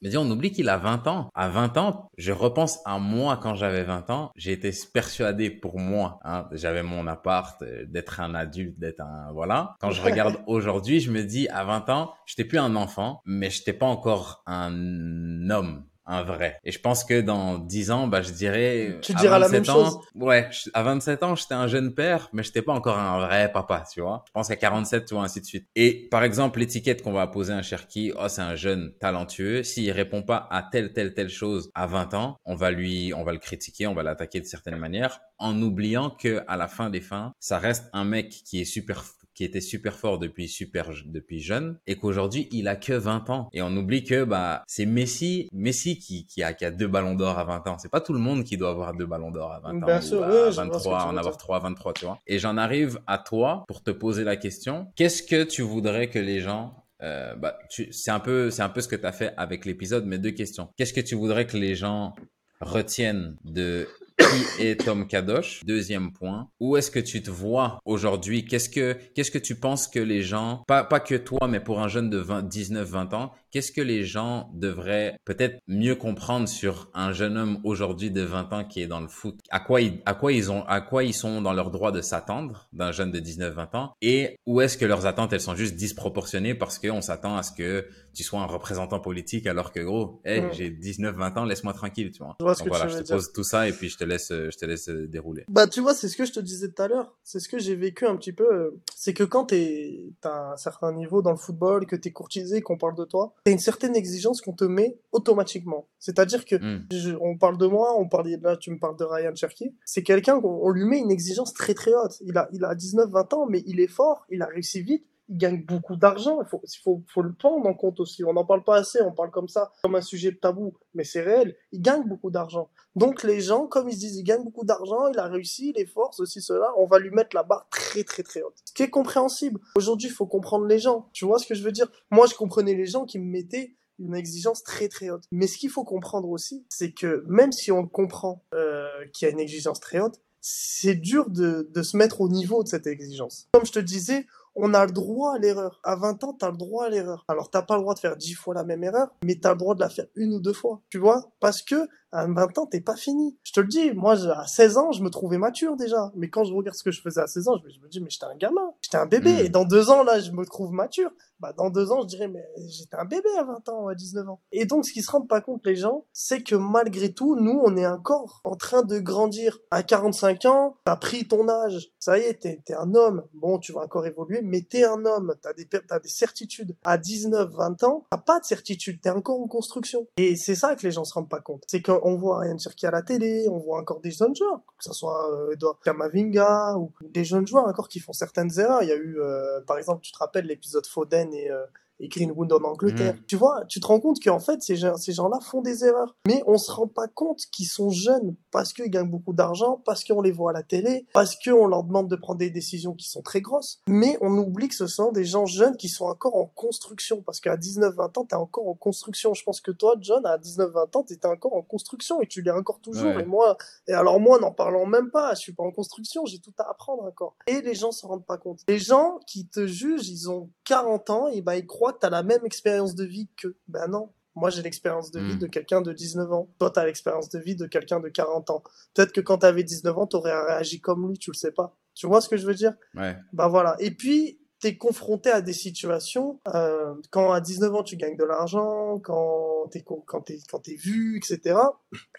[SPEAKER 1] Mais dis, on oublie qu'il a 20 ans. À 20 ans, je repense à moi quand j'avais 20 ans. J'ai été persuadé pour moi, hein, j'avais mon appart, euh, d'être un adulte, d'être un, voilà. Quand je regarde aujourd'hui, je me dis, à 20 ans, j'étais plus un enfant, mais j'étais pas encore un homme un vrai. Et je pense que dans 10 ans, bah, je dirais.
[SPEAKER 2] Tu diras la même
[SPEAKER 1] ans,
[SPEAKER 2] chose.
[SPEAKER 1] Ouais, à 27 ans, j'étais un jeune père, mais j'étais pas encore un vrai papa, tu vois. Je pense qu'à 47, tu vois, ainsi de suite. Et par exemple, l'étiquette qu'on va poser à un Cherki, oh, c'est un jeune talentueux. S'il répond pas à telle, telle, telle chose à 20 ans, on va lui, on va le critiquer, on va l'attaquer de certaines manières, en oubliant que à la fin des fins, ça reste un mec qui est super qui était super fort depuis super depuis jeune et qu'aujourd'hui il a que 20 ans. Et on oublie que bah c'est Messi Messi qui qui a qui a deux ballons d'or à 20 ans. C'est pas tout le monde qui doit avoir deux ballons d'or à 20 ans
[SPEAKER 2] sûr, ou
[SPEAKER 1] à 23 en avoir 3 à 23 tu vois. Et j'en arrive à toi pour te poser la question. Qu'est-ce que tu voudrais que les gens euh, bah, c'est un peu, c'est un peu ce que tu as fait avec l'épisode, mais deux questions. Qu'est-ce que tu voudrais que les gens retiennent de qui est Tom Kadosh? Deuxième point, où est-ce que tu te vois aujourd'hui? Qu'est-ce que qu'est-ce que tu penses que les gens, pas pas que toi, mais pour un jeune de 19-20 ans, qu'est-ce que les gens devraient peut-être mieux comprendre sur un jeune homme aujourd'hui de 20 ans qui est dans le foot? À quoi ils, à quoi ils ont, à quoi ils sont dans leur droit de s'attendre d'un jeune de 19-20 ans? Et où est-ce que leurs attentes elles sont juste disproportionnées parce qu'on s'attend à ce que tu sois un représentant politique alors que gros, hey, mm. j'ai 19-20 ans, laisse-moi tranquille, tu vois?
[SPEAKER 2] Je vois ce que
[SPEAKER 1] voilà,
[SPEAKER 2] je
[SPEAKER 1] te pose tout ça et puis je te laisse, je te laisse dérouler.
[SPEAKER 2] Bah tu vois, c'est ce que je te disais tout à l'heure. C'est ce que j'ai vécu un petit peu. C'est que quand t'es, t'as un certain niveau dans le football, que t'es courtisé, qu'on parle de toi, t'as une certaine exigence qu'on te met automatiquement. C'est-à-dire que hmm. on parle de moi, on parle là, tu me parles de Ryan Cherky. C'est quelqu'un qu'on lui met une exigence très très haute. Il a il a 19-20 ans, mais il est fort, il a réussi vite il gagne beaucoup d'argent. Il faut, le prendre en compte aussi. On n'en parle pas assez. On parle comme ça, comme un sujet tabou, mais c'est réel. Il gagne beaucoup d'argent. Donc les gens, comme ils se disent, il gagne beaucoup d'argent, il a réussi, il est fort, ceci, cela, on va lui mettre la barre très, très, très haute. Ce qui est compréhensible. Aujourd'hui, il faut comprendre les gens. Tu vois ce que je veux dire? Moi, je comprenais les gens qui me mettaient une exigence très très haute. Mais ce qu'il faut comprendre aussi, c'est que même si on comprend euh, qu'il y a une exigence très haute, c'est dur de se mettre au niveau de cette exigence. Comme je te disais, on a le droit à l'erreur. À 20 ans, t'as le droit à l'erreur. Alors, t'as pas le droit de faire 10 fois la même erreur, mais t'as le droit de la faire une ou deux fois. Tu vois? Parce que, à 20 ans, t'es pas fini. Je te le dis, moi, à 16 ans, je me trouvais mature déjà. Mais quand je regarde ce que je faisais à 16 ans, je me dis, mais j'étais un gamin. J'étais un bébé. Hmm. Et dans deux ans, là, je me trouve mature. Bah, dans deux ans, je dirais, mais j'étais un bébé à 20 ans, à 19 ans. Et donc, ce qui se rendent pas compte, les gens, c'est que malgré tout, nous, on est encore en train de grandir. À 45 ans, t'as pris ton âge. Ça y est, t'es, t'es un homme. Bon, tu vas encore évoluer, mais t'es un homme. T'as des, t'as des certitudes. À 19, 20 ans, t'as pas de certitude. T'es encore en construction. Et c'est ça que les gens se rendent pas compte. C'est qu'on voit de qui à la télé, on voit encore des jeunes joueurs, que ce soit euh, Edouard Kamavinga ou des jeunes joueurs encore qui font certaines erreurs. Il y a eu, euh, par exemple, tu te rappelles l'épisode Foden et euh, et Greenwood en Angleterre. Mm. Tu vois, tu te rends compte qu'en fait, ces, gens, ces gens-là font des erreurs. Mais on se rend pas compte qu'ils sont jeunes parce qu'ils gagnent beaucoup d'argent, parce qu'on les voit à la télé, parce qu'on leur demande de prendre des décisions qui sont très grosses. Mais on oublie que ce sont des gens jeunes qui sont encore en construction. Parce qu'à 19-20 ans, t'es encore en construction. Je pense que toi, John, à 19-20 ans, t'étais encore en construction et tu l'es encore toujours. Et moi, et alors moi, n'en parlant même pas, je suis pas en construction, j'ai tout à apprendre encore. Et les gens se rendent pas compte. Les gens qui te jugent, ils ont 40 ans, et ben ils croient que tu as la même expérience de vie que. Ben non. Moi, j'ai l'expérience de vie hmm. de quelqu'un de 19 ans. Toi, tu as l'expérience de vie de quelqu'un de 40 ans. Peut-être que quand tu avais 19 ans, tu aurais réagi comme lui, tu le sais pas. Tu vois ce que je veux dire?
[SPEAKER 1] Ouais.
[SPEAKER 2] Bah voilà. Et puis, t'es confronté à des situations euh, quand à 19 ans tu gagnes de l'argent, quand t'es quand t'es quand t'es vu, etc.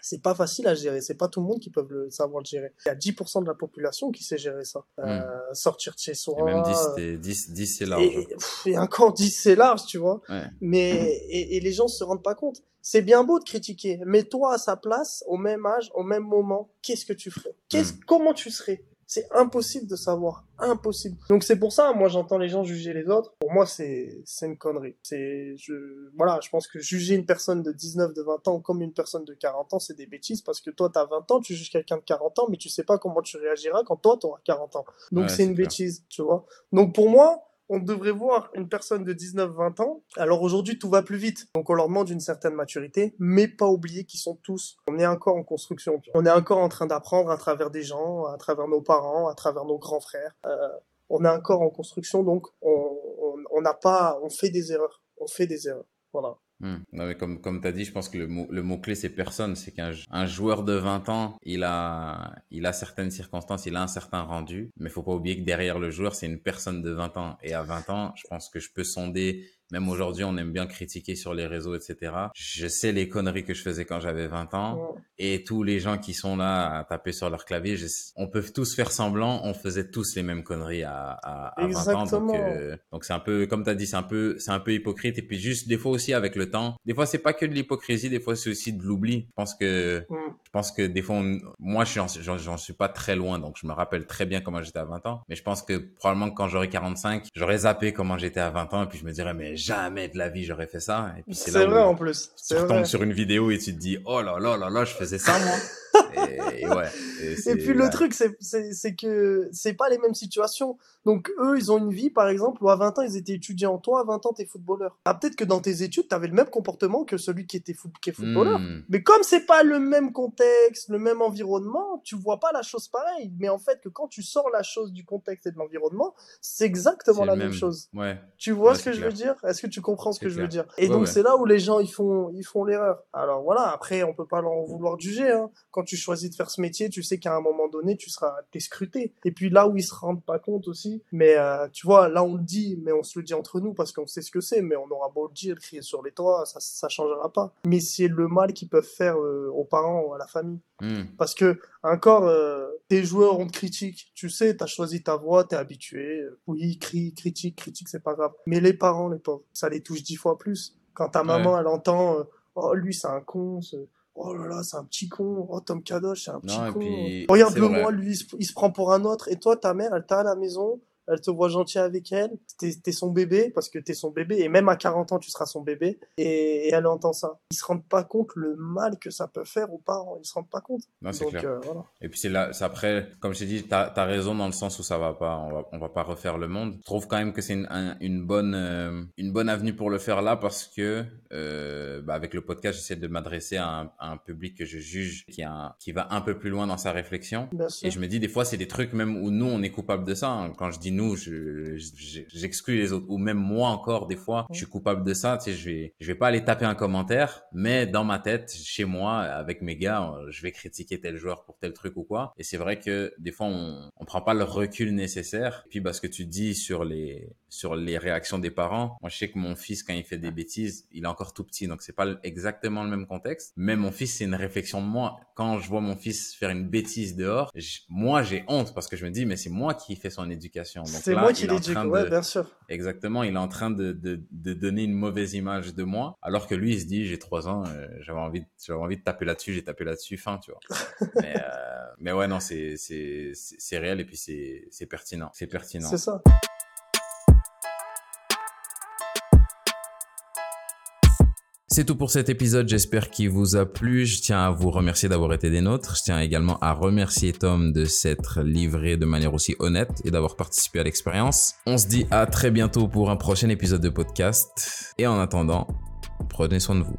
[SPEAKER 2] C'est pas facile à gérer. C'est pas tout le monde qui peut le savoir le gérer. Il y a 10% de la population qui sait gérer ça. Euh,
[SPEAKER 1] Hmm.
[SPEAKER 2] Sortir de chez soi.
[SPEAKER 1] Et même 10,
[SPEAKER 2] euh,
[SPEAKER 1] c'est- 10, 10 c'est large.
[SPEAKER 2] et, encore 10 c'est large, tu vois.
[SPEAKER 1] Ouais.
[SPEAKER 2] Mais et, et les gens se rendent pas compte. C'est bien beau de critiquer, mais toi à sa place, au même âge, au même moment, qu'est-ce que tu ferais? Qu'est-ce
[SPEAKER 1] Mm.
[SPEAKER 2] comment tu serais? C'est impossible de savoir, impossible. Donc c'est pour ça, moi j'entends les gens juger les autres. Pour moi c'est c'est une connerie. C'est je voilà, je pense que juger une personne de 19, de 20 ans comme une personne de 40 ans, c'est des bêtises parce que toi t'as 20 ans, tu juges quelqu'un de 40 ans, mais tu sais pas comment tu réagiras quand toi t'auras 40 ans. Donc
[SPEAKER 1] Ouais,
[SPEAKER 2] c'est une
[SPEAKER 1] clair.
[SPEAKER 2] bêtise, tu vois. Donc pour moi, on devrait voir une personne de 19-20 ans. Alors aujourd'hui, tout va plus vite. Donc on leur demande une certaine maturité, mais pas oublier qu'ils sont tous, on est encore en construction. On est encore en train d'apprendre à travers des gens, à travers nos parents, à travers nos grands frères. Euh, on est encore en construction, donc on on- on n'a pas, on fait des erreurs. On fait des erreurs. Voilà.
[SPEAKER 1] Hmm. Non, mais comme, comme tu as dit, je pense que le mot, le mot clé, c'est personne. C'est qu'un un joueur de 20 ans, il a, il a certaines circonstances, il a un certain rendu. Mais faut pas oublier que derrière le joueur, c'est une personne de 20 ans. Et à 20 ans, je pense que je peux sonder. Même aujourd'hui, on aime bien critiquer sur les réseaux, etc. Je sais les conneries que je faisais quand j'avais 20 ans. Et tous les gens qui sont là à taper sur leur clavier, je- on peut tous faire semblant, on faisait tous les mêmes conneries à, à, à 20 ans. Donc, euh, donc c'est un peu, comme tu as dit, c'est un peu, c'est un peu hypocrite. Et puis juste, des fois aussi avec le temps, des fois c'est pas que de l'hypocrisie, des fois c'est aussi de l'oubli. Je pense que,
[SPEAKER 2] Mm.
[SPEAKER 1] je pense que des fois, on- moi, j'en, j'en suis pas très loin, donc je me rappelle très bien comment j'étais à 20 ans. Mais je pense que probablement que quand j'aurai 45, j'aurais zappé comment j'étais à 20 ans, et puis je me dirais, mais jamais de la vie j'aurais fait ça. Et puis c'est,
[SPEAKER 2] vrai
[SPEAKER 1] où
[SPEAKER 2] en plus.
[SPEAKER 1] tu
[SPEAKER 2] vrai.
[SPEAKER 1] retombes sur une vidéo et tu te dis, oh là là là là, je faisais ça moi. Et, et ouais. Et, c'est-
[SPEAKER 2] Et puis le
[SPEAKER 1] ouais.
[SPEAKER 2] truc, c'est, que c'est pas les mêmes situations. Donc eux, ils ont une vie, par exemple, où à 20 ans, ils étaient étudiants. Toi, à 20 ans, t'es footballeur. Ah, peut-être que dans tes études, t'avais le même comportement que celui qui était foot, qui est footballeur.
[SPEAKER 1] Hmm.
[SPEAKER 2] Mais comme c'est pas le même contexte, le même environnement, tu vois pas la chose pareille. Mais en fait, que quand tu sors la chose du contexte et de l'environnement, c'est exactement la même
[SPEAKER 1] même.
[SPEAKER 2] chose.
[SPEAKER 1] Ouais.
[SPEAKER 2] Tu vois
[SPEAKER 1] Ouais,
[SPEAKER 2] ce que je veux dire? Est-ce que tu comprends ce que je veux dire? Et donc c'est là où les gens ils font ils font l'erreur. Alors voilà, après on peut pas leur en vouloir juger. Hein. Quand tu choisis de faire ce métier, tu sais qu'à un moment donné tu seras t'es scruté. Et puis là où ils se rendent pas compte aussi, mais euh, tu vois là on le dit, mais on se le dit entre nous parce qu'on sait ce que c'est, mais on aura beau le dire, crier sur les toits, ça ça changera pas. Mais c'est le mal qu'ils peuvent faire euh, aux parents ou à la famille.
[SPEAKER 1] Hmm.
[SPEAKER 2] Parce que, encore, euh, tes joueurs, on te critique. Tu sais, t'as choisi ta voie, t'es habitué. Oui, crie, critique, critique, c'est pas grave. Mais les parents, les pauvres, ça les touche dix fois plus. Quand ta maman, elle entend, euh, oh, lui, c'est un con, oh là là, c'est un petit con, oh, Tom Kadosh, c'est un petit
[SPEAKER 1] Non,
[SPEAKER 2] con.
[SPEAKER 1] puis,
[SPEAKER 2] Regarde-le moi, lui, il se, il se prend pour un autre. Et toi, ta mère, elle t'a à la maison, elle te voit gentil avec elle, t'es son bébé, parce que t'es son bébé, et même à 40 ans, tu seras son bébé, et, et elle entend ça. Ils se rendent pas compte le mal que ça peut faire aux parents, ils se rendent pas compte.
[SPEAKER 1] Non, c'est
[SPEAKER 2] Donc,
[SPEAKER 1] clair.
[SPEAKER 2] euh, voilà.
[SPEAKER 1] Et puis c'est là, après, comme je t'ai dit, t'as as raison dans le sens où ça va pas, on va, on va pas refaire le monde. Je trouve quand même que c'est une, un- une bonne, euh, une bonne avenue pour le faire là parce que, euh, bah, avec le podcast, j'essaie de m'adresser à un, à un public que je juge qui, a un- qui va un peu plus loin dans sa réflexion. Et je me dis, des fois, c'est des trucs même où nous, on est coupable de ça. hein. Quand je dis nous, je, je- j'exclus les autres. Ou même moi encore, des fois, je suis coupable de ça. Tu sais, je vais, je vais pas aller taper un commentaire, mais dans ma tête, chez moi, avec mes gars, euh, je vais critiquer tel joueur pour tel truc ou quoi. Et c'est vrai que des fois, on, on prend pas le recul nécessaire. Et puis, parce que tu dis sur les, sur les réactions des parents, moi, je sais que mon fils, quand il fait des bêtises, il est encore tout petit, donc c'est pas exactement le même contexte. Mais mon fils, c'est une réflexion de moi. Quand je vois mon fils faire une bêtise dehors, moi, j'ai honte parce que je me dis, mais c'est moi qui fais son éducation.
[SPEAKER 2] C'est moi qui l'éduque, ouais, bien sûr.
[SPEAKER 1] Exactement, il est en train de, de, de donner une mauvaise image de moi, alors que lui, il se dit, j'ai trois ans, euh, j'avais envie, de- j'avais envie de taper là-dessus, j'ai tapé là-dessus, fin, tu vois. mais, euh, mais ouais, non, c'est, c'est, c'est c'est réel et puis c'est, c'est pertinent, c'est pertinent.
[SPEAKER 2] C'est ça.
[SPEAKER 1] C'est tout pour cet épisode, j'espère qu'il vous a plu. Je tiens à vous remercier d'avoir été des nôtres. Je tiens également à remercier Tom de s'être livré de manière aussi honnête et d'avoir participé à l'expérience. On se dit à très bientôt pour un prochain épisode de podcast. Et en attendant, prenez soin de vous.